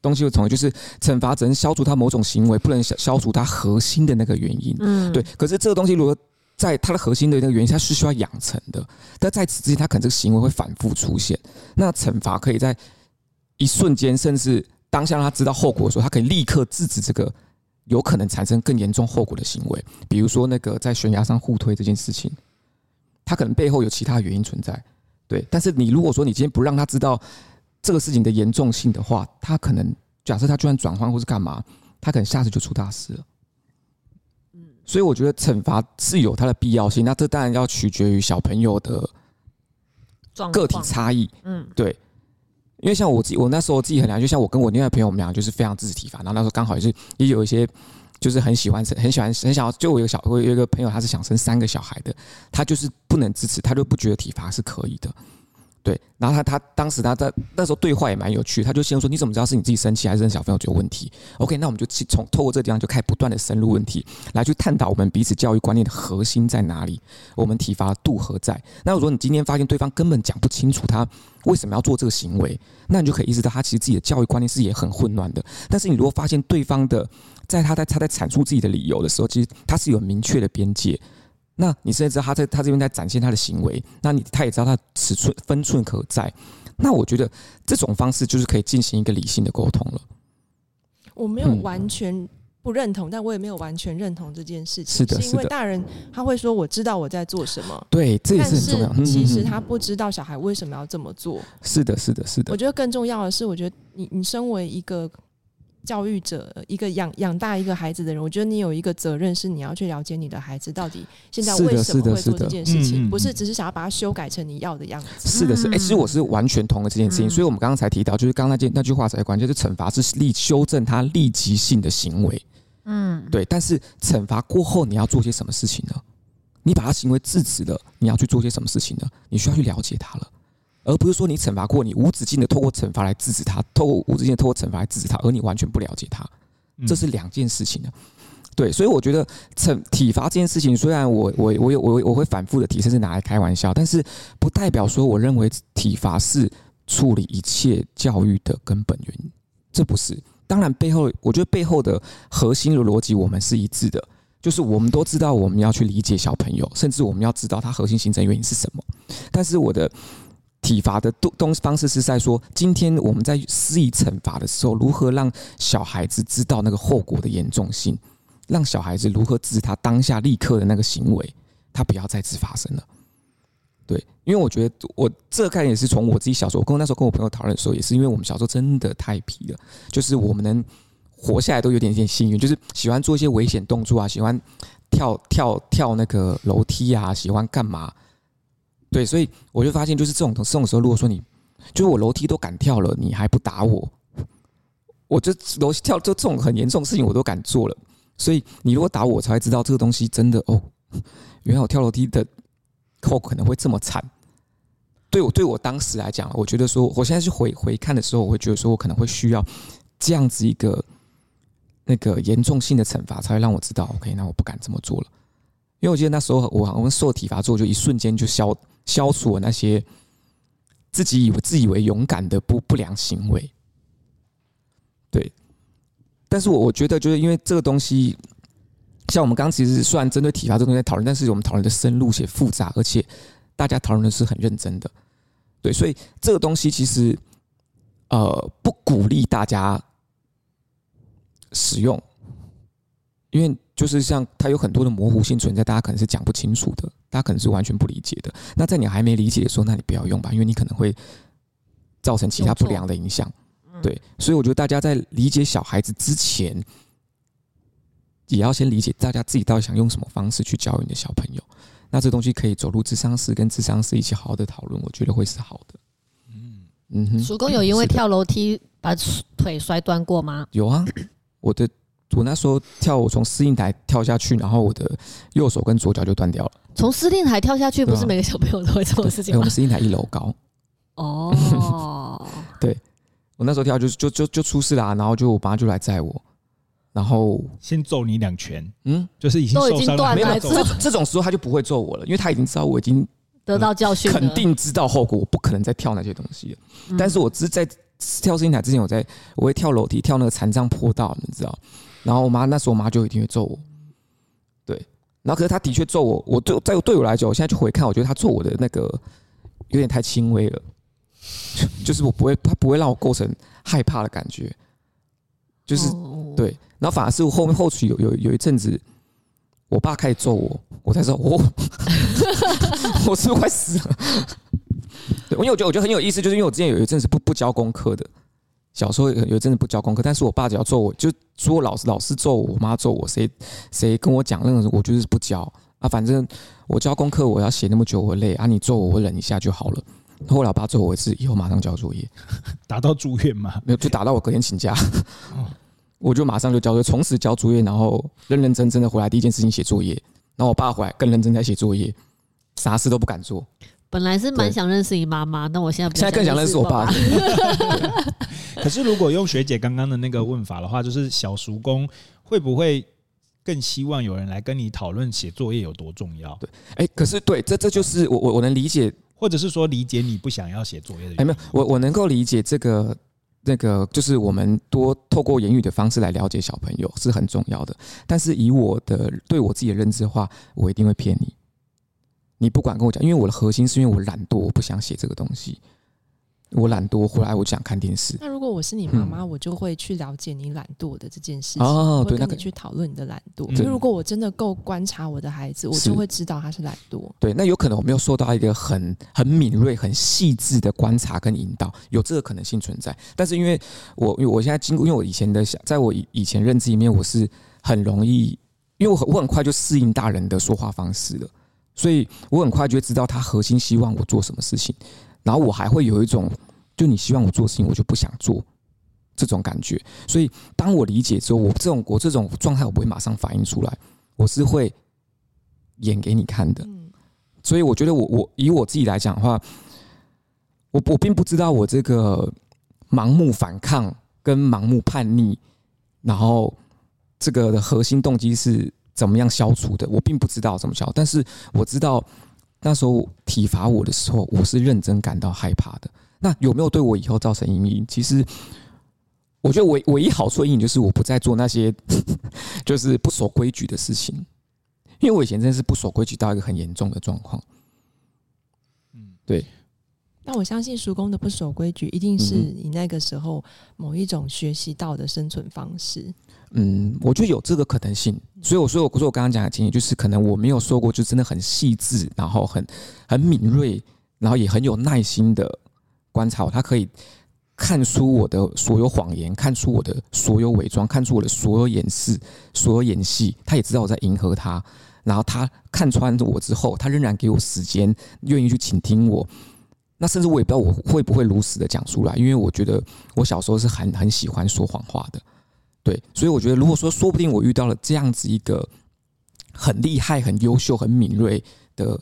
东西又从就是惩罚只能消除他某种行为，不能消消除他核心的那个原因。嗯，对。可是这个东西如果在他的核心的那个原因，它是需要养成的。但在此之前，他可能这个行为会反复出现。那惩罚可以在一瞬间，甚至当下让他知道后果的时候，他可以立刻制止这个。有可能产生更严重后果的行为，比如说那个在悬崖上互推这件事情，他可能背后有其他原因存在，对。但是你如果说你今天不让他知道这个事情的严重性的话，他可能假设他就算转换或是干嘛，他可能下次就出大事了。嗯，所以我觉得惩罚是有它的必要性，那这当然要取决于小朋友的个体差异。嗯，对。因为像我自己，我那时候自己很凉，就像我跟我另外朋友，我们俩就是非常支持体罚。然后那时候刚好也是也有一些，就是很喜欢很喜欢很想要，就我有个小我有一个朋友，他是想生三个小孩的，他就是不能支持，他就不觉得体罚是可以的。对，然后他他当时他在那时候对话也蛮有趣，他就先说，你怎么知道是你自己生气还是小朋友有问题？OK，那我们就从透过这个地方就开始不断的深入问题，来去探讨我们彼此教育观念的核心在哪里，我们体罚度何在？那如果你今天发现对方根本讲不清楚他为什么要做这个行为，那你就可以意识到他其实自己的教育观念是也很混乱的。但是你如果发现对方的在他在他在阐述自己的理由的时候，其实他是有明确的边界。那你甚至知道他在他这边在展现他的行为，那你他也知道他尺寸分寸可在。那我觉得这种方式就是可以进行一个理性的沟通了。我没有完全不认同，但我也没有完全认同这件事情。是的，是因为大人他会说我知道我在做什么，对，这也是很重要。其实他不知道小孩为什么要这么做。是的，是的，是的。我觉得更重要的是，我觉得你你身为一个。教育者，一个养养大一个孩子的人，我觉得你有一个责任，是你要去了解你的孩子到底现在为什么会做这件事情，不是只是想要把它修改成你要的样子。是的，是。哎、欸，其实我是完全同意这件事情，所以我们刚刚才提到，就是刚刚那件那句话才关键，就是惩罚是立修正他立即性的行为。嗯，对。但是惩罚过后，你要做些什么事情呢？你把他行为制止了，你要去做些什么事情呢？你需要去了解他了。而不是说你惩罚过，你无止境的透过惩罚来制止他，透过无止境的透过惩罚来制止他，而你完全不了解他，这是两件事情的。对，所以我觉得惩体罚这件事情，虽然我我我有我我会反复的提，甚至拿来开玩笑，但是不代表说我认为体罚是处理一切教育的根本原因，这不是。当然背后，我觉得背后的核心的逻辑我们是一致的，就是我们都知道我们要去理解小朋友，甚至我们要知道他核心形成原因是什么。但是我的。体罚的东东方式是在说，今天我们在施以惩罚的时候，如何让小孩子知道那个后果的严重性，让小孩子如何制止他当下立刻的那个行为，他不要再次发生了。对，因为我觉得我这概念也是从我自己小时候，跟我那时候跟我朋友讨论的时候，也是因为我们小时候真的太皮了，就是我们能活下来都有点点幸运，就是喜欢做一些危险动作啊，喜欢跳跳跳那个楼梯啊，喜欢干嘛？对，所以我就发现，就是这种这种时候，如果说你就是我楼梯都敢跳了，你还不打我，我就楼梯跳就这种很严重的事情我都敢做了。所以你如果打我，我才会知道这个东西真的哦，原来我跳楼梯的后果可能会这么惨。对我对我当时来讲，我觉得说，我现在去回回看的时候，我会觉得说我可能会需要这样子一个那个严重性的惩罚，才会让我知道，OK，那我不敢这么做了。因为我记得那时候我我们受体罚之后，就一瞬间就消。消除了那些自己以为自以为勇敢的不不良行为，对。但是我我觉得，就是因为这个东西，像我们刚刚其实虽然针对体罚这个东西在讨论，但是我们讨论的深入且复杂，而且大家讨论的是很认真的，对。所以这个东西其实呃不鼓励大家使用，因为。就是像它有很多的模糊性存在，大家可能是讲不清楚的，大家可能是完全不理解的。那在你还没理解的时候，那你不要用吧，因为你可能会造成其他不良的影响。对，所以我觉得大家在理解小孩子之前，也要先理解大家自己到底想用什么方式去教育你的小朋友。那这东西可以走入智商室，跟智商室一起好好的讨论，我觉得会是好的。嗯嗯哼，叔公有因为跳楼梯把腿摔断过吗？有啊，我的。我那时候跳，我从司令台跳下去，然后我的右手跟左脚就断掉了。从司令台跳下去，不是每个小朋友都会做的事情吗？我们司令台一楼高。哦，对，我那时候跳就就就就出事啦，然后就我爸就来载我，然后先揍你两拳，嗯，就是已经受伤了。没有这这种时候他就不会揍我了，因为他已经知道我已经得到教训，肯定知道后果，我不可能再跳那些东西了。但是我只是在跳司令台之前，我在我会跳楼梯，跳那个残障坡道，你知道。然后我妈那时候，我妈就一定会揍我，对。然后可是她的确揍我，我对在对我来讲，我现在去回看，我觉得她揍我的那个有点太轻微了，就是我不会，她不会让我构成害怕的感觉，就是对。然后反而是后面后续有有有一阵子，我爸开始揍我，我才知道我我是不是快死了？对，因为我觉得我觉得很有意思，就是因为我之前有一阵子不不交功课的。小时候有一阵子不交功课，但是我爸只要揍我，就说老师老师揍我，我妈揍我，谁谁跟我讲任何事，我就是不交啊。反正我交功课，我要写那么久，我累啊。你揍我，我忍一下就好了。后来我爸揍我一次，以后马上交作业，打到住院嘛？没有，就打到我隔天请假，我就马上就交作业，从此交作业，然后认认真真的回来，第一件事情写作业。然后我爸回来更认真在写作业，啥事都不敢做。本来是蛮想认识你妈妈，但我现在不现在更想认识我爸。可是如果用学姐刚刚的那个问法的话，就是小叔工会不会更希望有人来跟你讨论写作业有多重要？对，哎，可是对，这这就是我我我能理解，或者是说理解你不想要写作业的原因。哎，没有，我我能够理解这个那个，就是我们多透过言语的方式来了解小朋友是很重要的。但是以我的对我自己的认知的话，我一定会骗你。你不管跟我讲，因为我的核心是因为我懒惰，我不想写这个东西。我懒惰，回来我就想看电视。那如果我是你妈妈，嗯、我就会去了解你懒惰的这件事情，哦，对，跟你去讨论你的懒惰。就、嗯、如果我真的够观察我的孩子，我就会知道他是懒惰。对，那有可能我没有受到一个很很敏锐、很细致的观察跟引导，有这个可能性存在。但是因为我，因为我现在经过，因为我以前的想，在我以以前认知里面，我是很容易，因为我很我很快就适应大人的说话方式了，所以我很快就会知道他核心希望我做什么事情。然后我还会有一种，就你希望我做事情，我就不想做这种感觉。所以当我理解之后，我这种我这种状态，我不会马上反应出来，我是会演给你看的。所以我觉得我我以我自己来讲的话，我我并不知道我这个盲目反抗跟盲目叛逆，然后这个的核心动机是怎么样消除的，我并不知道怎么消，但是我知道。那时候体罚我的时候，我是认真感到害怕的。那有没有对我以后造成阴影？其实，我觉得唯唯一好处的阴影就是我不再做那些 就是不守规矩的事情，因为我以前真的是不守规矩到一个很严重的状况。嗯，对。那我相信叔公的不守规矩，一定是你那个时候某一种学习到的生存方式。嗯，我觉得有这个可能性。所以我说，我说我刚刚讲的经验，就是可能我没有说过，就真的很细致，然后很很敏锐，然后也很有耐心的观察我。他可以看出我的所有谎言，看出我的所有伪装，看出我的所有掩饰，所有演戏。他也知道我在迎合他。然后他看穿我之后，他仍然给我时间，愿意去倾听我。那甚至我也不知道我会不会如实的讲出来，因为我觉得我小时候是很很喜欢说谎话的，对，所以我觉得如果说说不定我遇到了这样子一个很厉害、很优秀、很敏锐的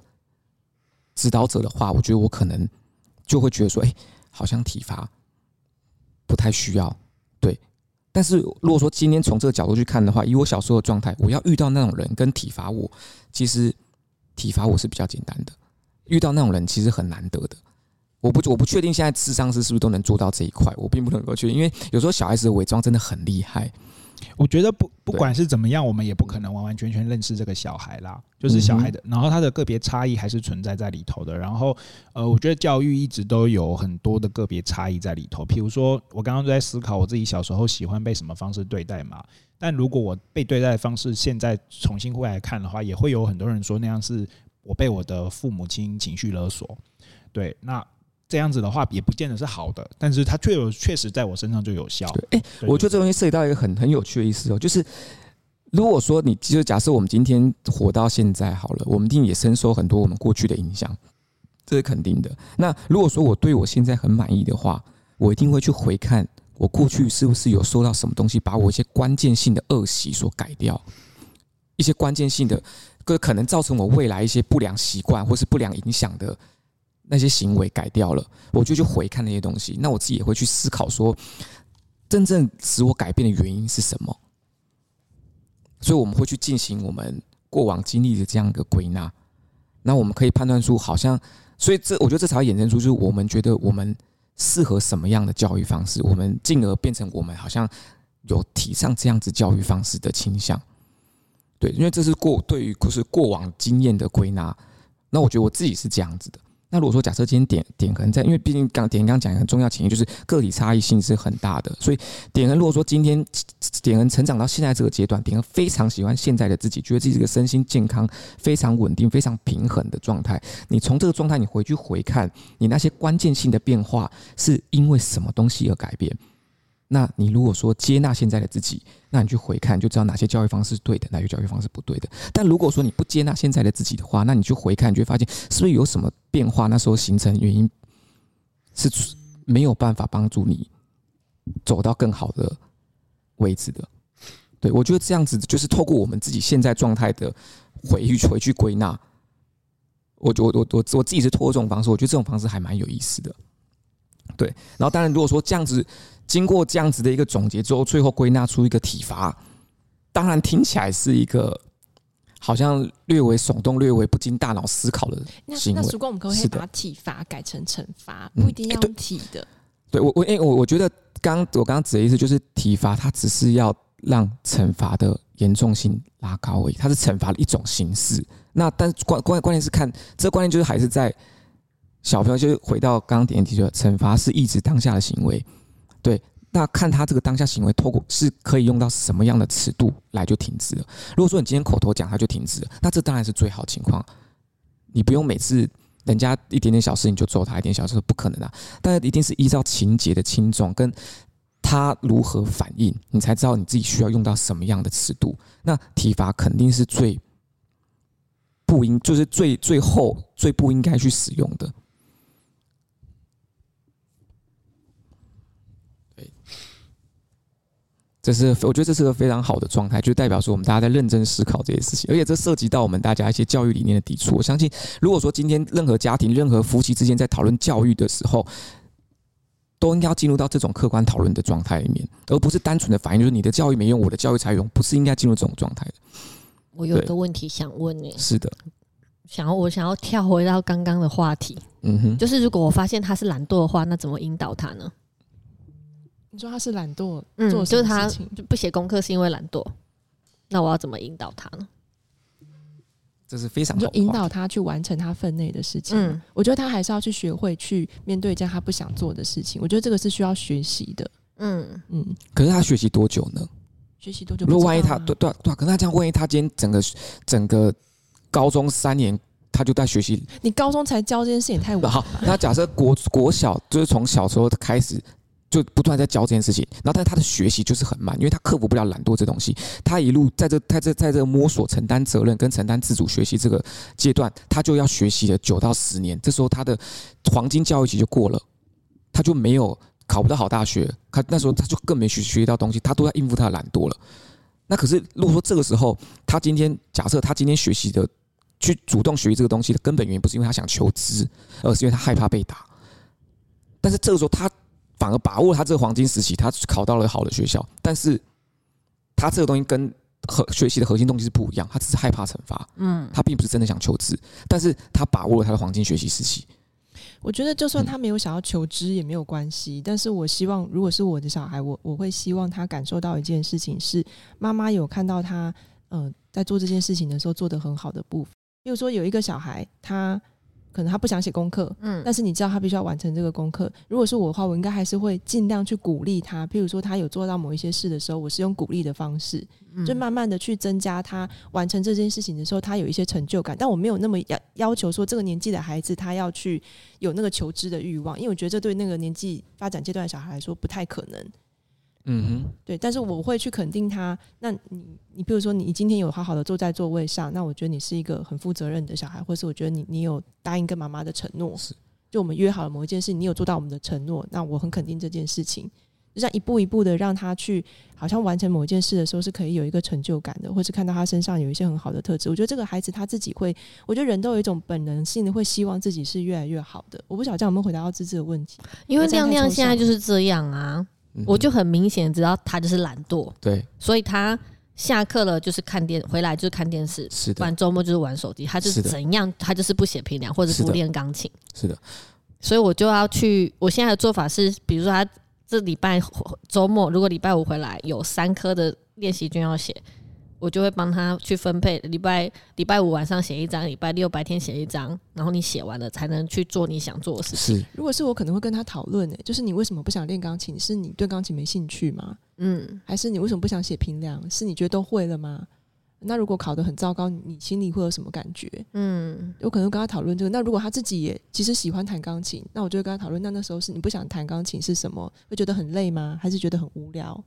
指导者的话，我觉得我可能就会觉得说，哎，好像体罚不太需要，对。但是如果说今天从这个角度去看的话，以我小时候的状态，我要遇到那种人跟体罚我，其实体罚我是比较简单的，遇到那种人其实很难得的。我不我不确定现在智商师是不是都能做到这一块，我并不能够确定，因为有时候小孩子的伪装真的很厉害。我觉得不不管是怎么样，我们也不可能完完全全认识这个小孩啦，就是小孩的，然后他的个别差异还是存在在里头的。然后呃，我觉得教育一直都有很多的个别差异在里头。譬如说，我刚刚都在思考我自己小时候喜欢被什么方式对待嘛。但如果我被对待的方式现在重新回来看的话，也会有很多人说那样是我被我的父母亲情绪勒索。对，那。这样子的话也不见得是好的，但是它确有确实在我身上就有效。对，哎，我觉得这东西涉及到一个很很有趣的意思哦，就是如果说你就假设我们今天活到现在好了，我们一定也深受很多我们过去的影响，这是肯定的。那如果说我对我现在很满意的话，我一定会去回看我过去是不是有受到什么东西，把我一些关键性的恶习所改掉，一些关键性的个可能造成我未来一些不良习惯或是不良影响的。那些行为改掉了，我就去回看那些东西。那我自己也会去思考说，真正使我改变的原因是什么？所以我们会去进行我们过往经历的这样一个归纳。那我们可以判断出，好像，所以这我觉得这才会衍生出，就是我们觉得我们适合什么样的教育方式，我们进而变成我们好像有提倡这样子教育方式的倾向。对，因为这是过对于就是过往经验的归纳。那我觉得我自己是这样子的。那如果说假设今天点点可能在，因为毕竟刚点刚讲很重要前提，就是个体差异性是很大的，所以点恩如果说今天点恩成长到现在这个阶段，点恩非常喜欢现在的自己，觉得自己这个身心健康、非常稳定、非常平衡的状态。你从这个状态，你回去回看你那些关键性的变化，是因为什么东西而改变？那你如果说接纳现在的自己，那你去回看就知道哪些教育方式是对的，哪些教育方式不对的。但如果说你不接纳现在的自己的话，那你去回看，你就会发现是不是有什么变化？那时候形成原因是没有办法帮助你走到更好的位置的。对，我觉得这样子就是透过我们自己现在状态的回去回去归纳。我我我我我自己是托这种方式，我觉得这种方式还蛮有意思的。对，然后当然如果说这样子。经过这样子的一个总结之后，最后归纳出一个体罚，当然听起来是一个好像略微耸动、略微不经大脑思考的行为。那如果我们可不可以把体罚改成惩罚，不一定要用体的。对我，我，因为我我觉得刚我刚刚指的意思就是体罚，它只是要让惩罚的严重性拉高而已，它是惩罚的一种形式。那但关关关键是看这个关键就是还是在小朋友就回到刚刚点题说，惩罚是抑制当下的行为，对。那看他这个当下行为，透过是可以用到什么样的尺度来就停止了。如果说你今天口头讲他就停止了，那这当然是最好情况。你不用每次人家一点点小事你就揍他一点小事，不可能啊。但是一定是依照情节的轻重跟他如何反应，你才知道你自己需要用到什么样的尺度。那体罚肯定是最不应，就是最最后最不应该去使用的。这是我觉得这是个非常好的状态，就代表说我们大家在认真思考这些事情，而且这涉及到我们大家一些教育理念的抵触。我相信，如果说今天任何家庭、任何夫妻之间在讨论教育的时候，都应该要进入到这种客观讨论的状态里面，而不是单纯的反应，就是你的教育没用，我的教育才有用，不是应该进入这种状态的。我有一个问题想问你，是的，想要我想要跳回到刚刚的话题，嗯哼，就是如果我发现他是懒惰的话，那怎么引导他呢？你说他是懒惰，嗯，做就是他就不写功课是因为懒惰，那我要怎么引导他呢？这是非常就引导他去完成他分内的事情。嗯，我觉得他还是要去学会去面对这样他不想做的事情。我觉得这个是需要学习的。嗯嗯。可是他学习多久呢？学习多久？如果万一他对对对，可是他这样，万一他今天整个整个高中三年他就在学习，你高中才教这件事情太晚。好，那假设国国小就是从小时候开始。就不断在教这件事情，然后但是他的学习就是很慢，因为他克服不了懒惰这东西。他一路在这在这在这摸索、承担责任跟承担自主学习这个阶段，他就要学习了九到十年。这时候他的黄金教育期就过了，他就没有考不到好大学，他那时候他就更没学学习到东西，他都在应付他的懒惰了。那可是如果说这个时候他今天假设他今天学习的去主动学习这个东西的根本原因不是因为他想求知，而是因为他害怕被打。但是这个时候他。反而把握他这个黄金时期，他考到了好的学校，但是他这个东西跟和学习的核心动机是不一样，他只是害怕惩罚，嗯，他并不是真的想求知，但是他把握了他的黄金学习时期。我觉得就算他没有想要求知也没有关系，但是我希望如果是我的小孩，我我会希望他感受到一件事情是妈妈有看到他，呃，在做这件事情的时候做得很好的部分，比如说有一个小孩他。可能他不想写功课，嗯，但是你知道他必须要完成这个功课。如果是我的话，我应该还是会尽量去鼓励他。譬如说，他有做到某一些事的时候，我是用鼓励的方式，就慢慢的去增加他完成这件事情的时候，他有一些成就感。但我没有那么要要求说这个年纪的孩子他要去有那个求知的欲望，因为我觉得这对那个年纪发展阶段的小孩来说不太可能。嗯哼，对，但是我会去肯定他。那你，你比如说，你今天有好好的坐在座位上，那我觉得你是一个很负责任的小孩，或是我觉得你，你有答应跟妈妈的承诺，是，就我们约好了某一件事，你有做到我们的承诺，那我很肯定这件事情。就这样一步一步的让他去，好像完成某一件事的时候，是可以有一个成就感的，或是看到他身上有一些很好的特质。我觉得这个孩子他自己会，我觉得人都有一种本能性的会希望自己是越来越好的。我不晓得这样有没有回答到芝芝的问题，因为亮亮现在就是这样啊。我就很明显知道他就是懒惰，对，所以他下课了就是看电，回来就是看电视，是的，玩周末就是玩手机，他就是怎样，他就是不写评量或者不练钢琴，是的，所以我就要去，我现在的做法是，比如说他这礼拜周末如果礼拜五回来有三科的练习卷要写。我就会帮他去分配，礼拜礼拜五晚上写一张，礼拜六白天写一张，然后你写完了才能去做你想做的事情。是，如果是我，可能会跟他讨论，诶，就是你为什么不想练钢琴？是你对钢琴没兴趣吗？嗯，还是你为什么不想写评量？是你觉得都会了吗？那如果考得很糟糕，你心里会有什么感觉？嗯，有可能跟他讨论这个。那如果他自己也其实喜欢弹钢琴，那我就会跟他讨论。那那时候是你不想弹钢琴是什么？会觉得很累吗？还是觉得很无聊？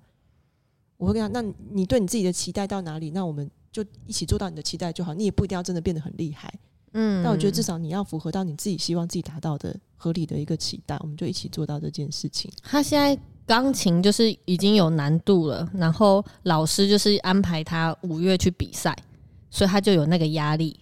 我会跟他，那你对你自己的期待到哪里？那我们就一起做到你的期待就好。你也不一定要真的变得很厉害，嗯。但我觉得至少你要符合到你自己希望自己达到的合理的一个期待，我们就一起做到这件事情。他现在钢琴就是已经有难度了，然后老师就是安排他五月去比赛，所以他就有那个压力。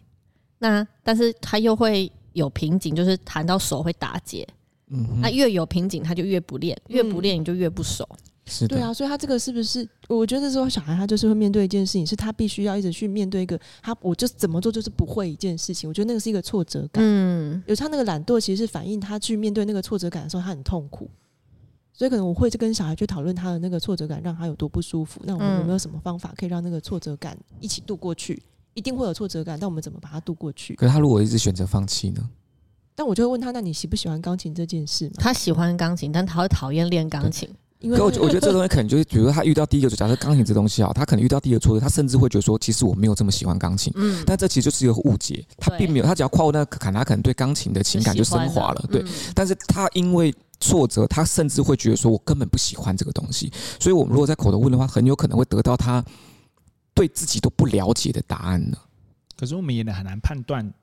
那但是他又会有瓶颈，就是弹到手会打结。嗯，那越有瓶颈，他就越不练，越不练你就越不熟。是对啊，所以他这个是不是？我觉得说小孩他就是会面对一件事情，是他必须要一直去面对一个他，我就怎么做就是不会一件事情。我觉得那个是一个挫折感。嗯，有他那个懒惰，其实是反映他去面对那个挫折感的时候，他很痛苦。所以可能我会去跟小孩去讨论他的那个挫折感，让他有多不舒服。那我们有没有什么方法可以让那个挫折感一起度过去？一定会有挫折感，但我们怎么把它度过去？可是他如果一直选择放弃呢？但我就会问他，那你喜不喜欢钢琴这件事？他喜欢钢琴，但他会讨厌练钢琴。因为我我觉得这东西可能就是，比如说他遇到第一个，假设钢琴这东西啊，他可能遇到第一个挫折，他甚至会觉得说，其实我没有这么喜欢钢琴。嗯，但这其实就是一个误解，他并没有，他只要跨过那个坎，他可能对钢琴的情感就升华了。对，但是他因为挫折，他甚至会觉得说我根本不喜欢这个东西。所以，我们如果在口头问的话，很有可能会得到他对自己都不了解的答案呢。可是我们也很难判断。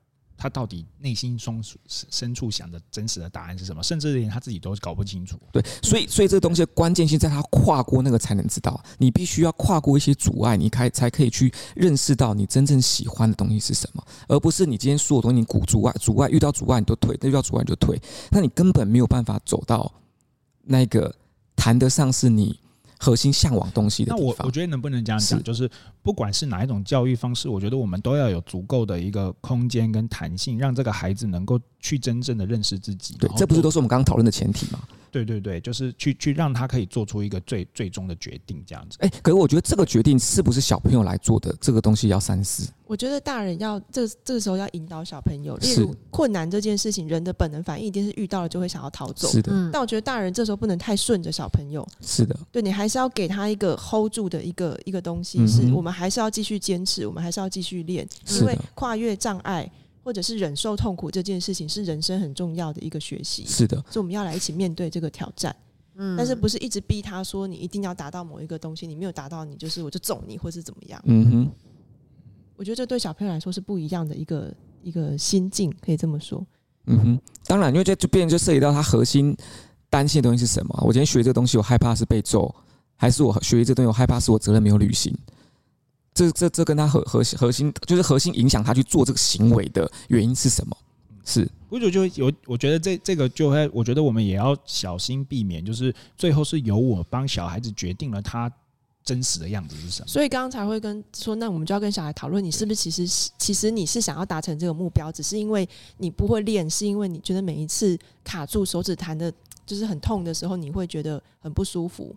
他到底内心深处深处想的真实的答案是什么？甚至连他自己都搞不清楚。对，所以所以这个东西的关键性在他跨过那个才能知道。你必须要跨过一些阻碍，你开才可以去认识到你真正喜欢的东西是什么，而不是你今天所有东西你鼓阻碍阻碍遇到阻碍你就退，遇到阻碍你就退，那你根本没有办法走到那个谈得上是你。核心向往东西的地方。那我我觉得能不能这样讲，就是不管是哪一种教育方式，我觉得我们都要有足够的一个空间跟弹性，让这个孩子能够去真正的认识自己。对，这不是都是我们刚刚讨论的前提吗？对对对，就是去去让他可以做出一个最最终的决定，这样子。哎，可是我觉得这个决定是不是小朋友来做的，这个东西要三思。我觉得大人要这这个时候要引导小朋友，例如困难这件事情，人的本能反应一定是遇到了就会想要逃走。是的，但我觉得大人这时候不能太顺着小朋友。是的，对，你还是要给他一个 hold 住的一个一个东西，是我们还是要继续坚持，我们还是要继续练，因为跨越障碍。或者是忍受痛苦这件事情是人生很重要的一个学习，是的，所以我们要来一起面对这个挑战，嗯，但是不是一直逼他说你一定要达到某一个东西，你没有达到，你就是我就揍你，或是怎么样，嗯哼，我觉得这对小朋友来说是不一样的一个一个心境，可以这么说，嗯哼，当然，因为这就变就涉及到他核心担心的东西是什么？我今天学这个东西，我害怕是被揍，还是我学这个东西，我害怕是我责任没有履行？这这这跟他核核心核心就是核心影响他去做这个行为的原因是什么？是，我就就有，我觉得这这个就会，我觉得我们也要小心避免，就是最后是由我帮小孩子决定了他真实的样子是什么。所以刚刚才会跟说，那我们就要跟小孩讨论，你是不是其实是其实你是想要达成这个目标，只是因为你不会练，是因为你觉得每一次卡住手指弹的，就是很痛的时候，你会觉得很不舒服。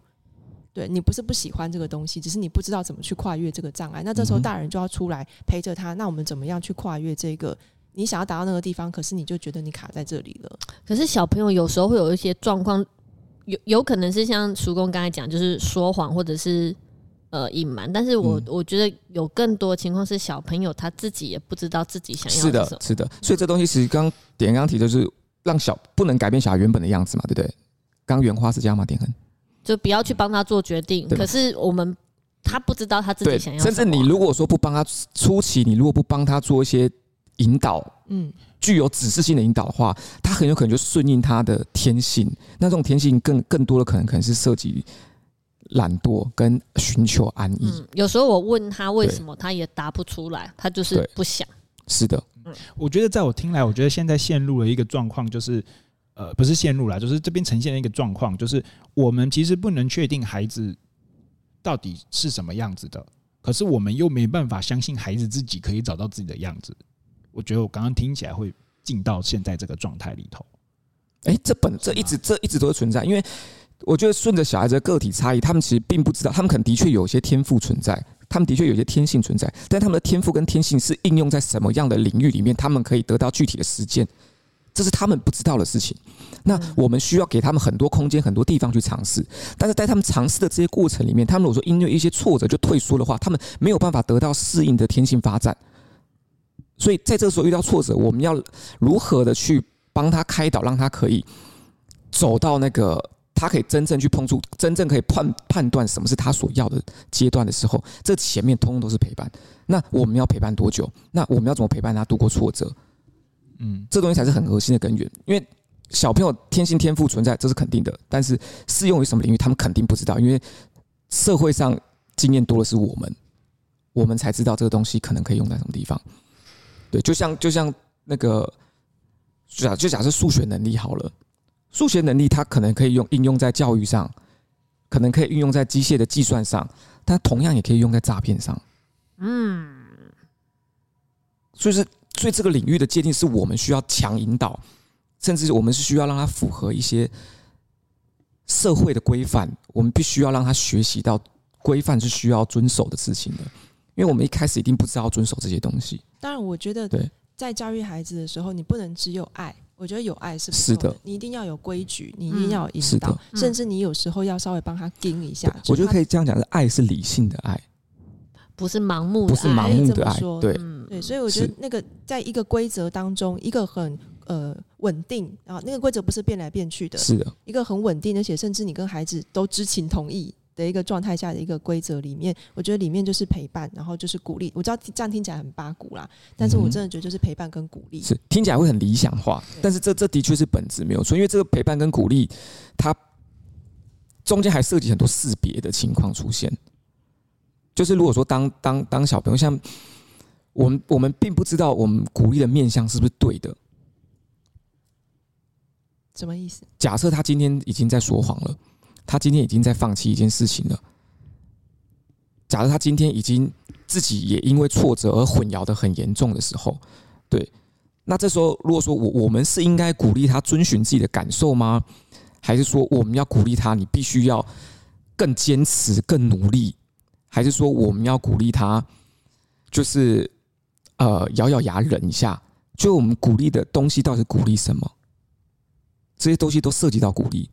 对，你不是不喜欢这个东西，只是你不知道怎么去跨越这个障碍。那这时候大人就要出来陪着他。那我们怎么样去跨越这个你想要达到那个地方？可是你就觉得你卡在这里了。可是小朋友有时候会有一些状况，有有可能是像叔公刚才讲，就是说谎或者是呃隐瞒。但是我、嗯、我觉得有更多情况是小朋友他自己也不知道自己想要是的，是的。所以这东西其实刚点刚提的就是让小不能改变小孩原本的样子嘛，对不对？刚原话是这样吗？点恒。就不要去帮他做决定，可是我们他不知道他自己想要。甚至你如果说不帮他初期，你如果不帮他做一些引导，嗯，具有指示性的引导的话，他很有可能就顺应他的天性。那这种天性更更多的可能可能是涉及懒惰跟寻求安逸。嗯，有时候我问他为什么，他也答不出来，他就是不想。是的，嗯，我觉得在我听来，我觉得现在陷入了一个状况，就是。呃，不是陷入了，就是这边呈现了一个状况，就是我们其实不能确定孩子到底是什么样子的，可是我们又没办法相信孩子自己可以找到自己的样子。我觉得我刚刚听起来会进到现在这个状态里头。哎，这本这一直这一直都是存在，因为我觉得顺着小孩子的个体差异，他们其实并不知道，他们可能的确有些天赋存在，他们的确有些天性存在，但他们的天赋跟天性是应用在什么样的领域里面，他们可以得到具体的实践。这是他们不知道的事情，那我们需要给他们很多空间、很多地方去尝试。但是在他们尝试的这些过程里面，他们如果说因为一些挫折就退缩的话，他们没有办法得到适应的天性发展。所以在这个时候遇到挫折，我们要如何的去帮他开导，让他可以走到那个他可以真正去碰触、真正可以判判断什么是他所要的阶段的时候，这前面通通都是陪伴。那我们要陪伴多久？那我们要怎么陪伴他度过挫折？嗯，这东西才是很核心的根源，因为小朋友天性天赋存在，这是肯定的。但是适用于什么领域，他们肯定不知道，因为社会上经验多的是我们，我们才知道这个东西可能可以用在什么地方。对，就像就像那个，就假就假设数学能力好了，数学能力它可能可以用应用在教育上，可能可以运用在机械的计算上，但同样也可以用在诈骗上。嗯，所以是。所以这个领域的界定是我们需要强引导，甚至我们是需要让他符合一些社会的规范。我们必须要让他学习到规范是需要遵守的事情的，因为我们一开始一定不知道遵守这些东西。当然，我觉得对在教育孩子的时候，你不能只有爱，我觉得有爱是不是的，你一定要有规矩，你一定要有引导，嗯、甚至你有时候要稍微帮他盯一下。我觉得可以这样讲，是爱是理性的爱，不是盲目的，不是盲目的爱。对、嗯、对，所以我觉得那个在一个规则当中，一个很呃稳定啊，那个规则不是变来变去的，是的，一个很稳定，而且甚至你跟孩子都知情同意。的一个状态下的一个规则里面，我觉得里面就是陪伴，然后就是鼓励。我知道这样听起来很八股啦，但是我真的觉得就是陪伴跟鼓励。是听起来会很理想化，但是这这的确是本质没有错，因为这个陪伴跟鼓励，它中间还涉及很多识别的情况出现。就是如果说当当当小朋友，像我们我们并不知道我们鼓励的面向是不是对的，什么意思？假设他今天已经在说谎了。他今天已经在放弃一件事情了。假设他今天已经自己也因为挫折而混淆的很严重的时候，对，那这时候如果说我我们是应该鼓励他遵循自己的感受吗？还是说我们要鼓励他，你必须要更坚持、更努力？还是说我们要鼓励他，就是呃咬咬牙忍一下？就我们鼓励的东西到底是鼓励什么？这些东西都涉及到鼓励。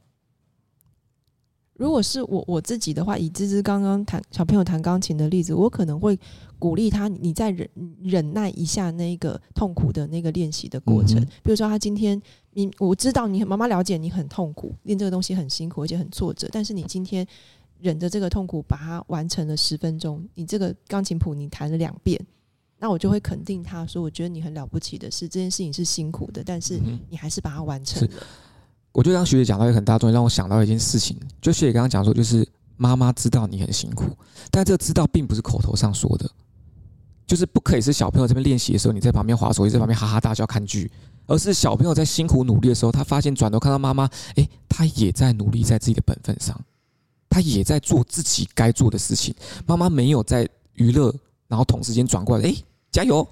如果是我我自己的话，以芝芝刚刚弹小朋友弹钢琴的例子，我可能会鼓励他，你再忍忍耐一下那个痛苦的那个练习的过程。比如说，他今天你我知道你妈妈了解你很痛苦，练这个东西很辛苦，而且很挫折，但是你今天忍着这个痛苦把它完成了十分钟，你这个钢琴谱你弹了两遍，那我就会肯定他说，我觉得你很了不起的是这件事情是辛苦的，但是你还是把它完成了。我就刚学姐讲到一个很大重点，让我想到一件事情。就学姐刚刚讲说，就是妈妈知道你很辛苦，但这个知道并不是口头上说的，就是不可以是小朋友这边练习的时候，你在旁边划手机，在旁边哈哈大笑看剧，而是小朋友在辛苦努力的时候，他发现转头看到妈妈，诶，他也在努力在自己的本分上，他也在做自己该做的事情。妈妈没有在娱乐，然后同时间转过来，诶，加油。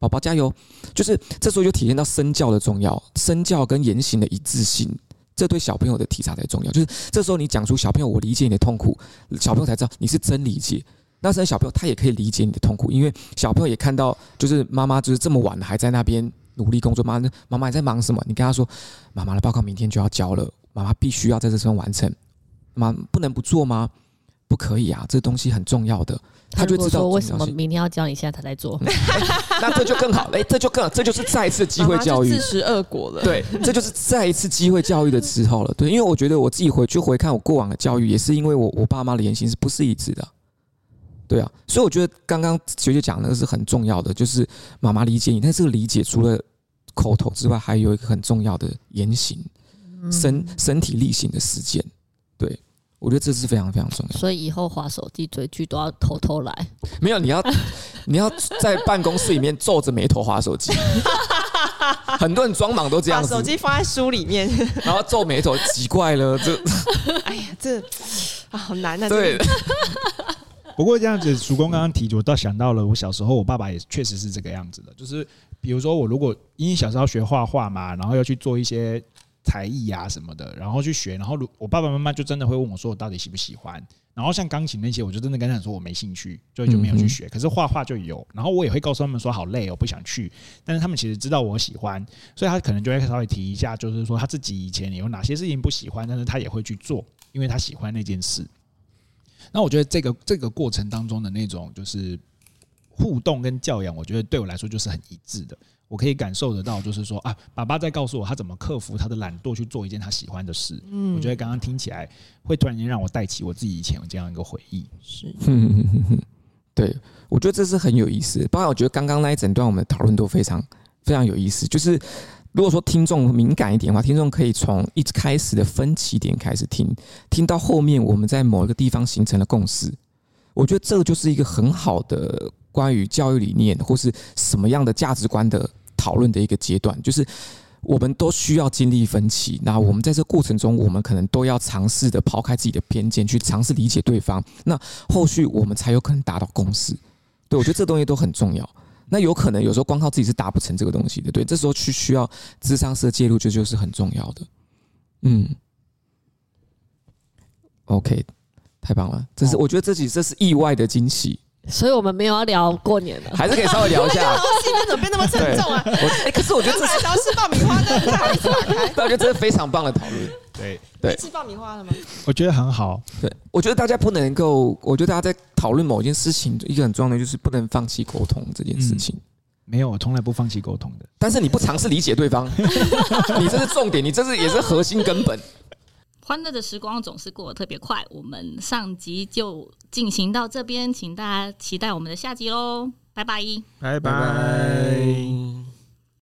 宝宝加油！就是这时候就体验到身教的重要，身教跟言行的一致性，这对小朋友的体察才重要。就是这时候你讲出小朋友，我理解你的痛苦，小朋友才知道你是真理解。那时候小朋友他也可以理解你的痛苦，因为小朋友也看到，就是妈妈就是这么晚了还在那边努力工作。妈妈，妈妈你在忙什么？你跟他说，妈妈的报告明天就要交了，妈妈必须要在这时候完成，妈不能不做吗？不可以啊，这东西很重要的。他就知道为什么明天要教你，现在他在做，那这就更好。哎，这就更好，这就是再一次机会教育，自食恶果了。对，这就是再一次机会教育的时候了。对，因为我觉得我自己回去回看我过往的教育，也是因为我我爸妈的言行是不是一致的。对啊，所以我觉得刚刚学姐讲那个是很重要的，就是妈妈理解你，但这个理解除了口头之外，还有一个很重要的言行、身身体力行的实践。对。我觉得这是非常非常重要，所以以后划手机追剧都要偷偷来。没有，你要 你要在办公室里面皱着眉头划手机。很多人装忙都这样子，把手机放在书里面，然后皱眉头，奇怪了，这 哎呀，这啊好难啊。对。不过这样子，叔公刚刚提，我倒想到了，我小时候我爸爸也确实是这个样子的，就是比如说我如果因为小时候要学画画嘛，然后要去做一些。才艺啊什么的，然后去学，然后我爸爸妈妈就真的会问我说我到底喜不喜欢。然后像钢琴那些，我就真的跟他说我没兴趣，所以就没有去学。可是画画就有，然后我也会告诉他们说好累，我不想去。但是他们其实知道我喜欢，所以他可能就会稍微提一下，就是说他自己以前有哪些事情不喜欢，但是他也会去做，因为他喜欢那件事。那我觉得这个这个过程当中的那种就是互动跟教养，我觉得对我来说就是很一致的。我可以感受得到，就是说啊，爸爸在告诉我他怎么克服他的懒惰去做一件他喜欢的事。嗯，我觉得刚刚听起来会突然间让我带起我自己以前有这样一个回忆。是，对，我觉得这是很有意思。包括我觉得刚刚那一整段我们讨论都非常非常有意思。就是如果说听众敏感一点的话，听众可以从一开始的分歧点开始听，听到后面我们在某一个地方形成了共识。我觉得这个就是一个很好的关于教育理念或是什么样的价值观的。讨论的一个阶段，就是我们都需要经历分歧。那我们在这过程中，我们可能都要尝试的抛开自己的偏见，去尝试理解对方。那后续我们才有可能达到共识。对，我觉得这东西都很重要。那有可能有时候光靠自己是达不成这个东西的。对，这时候去需要智商师的介入，这就是很重要的。嗯，OK，太棒了！这是我觉得这几这是意外的惊喜。所以我们没有要聊过年了，还是可以稍微聊一下。气氛怎么变那么沉重啊？哎、欸，可是我觉得这是聊吃爆米花，刚但我觉得这是非常棒的讨论。对对，吃爆米花了吗？我觉得很好。对，我觉得大家不能够，我觉得大家在讨论某件事情，一个很重要的就是不能放弃沟通这件事情。没有，我从来不放弃沟通的。但是你不尝试理解对方，你这是重点，你这是也是核心根本。欢乐的时光总是过得特别快，我们上集就进行到这边，请大家期待我们的下集喽，拜拜，拜拜。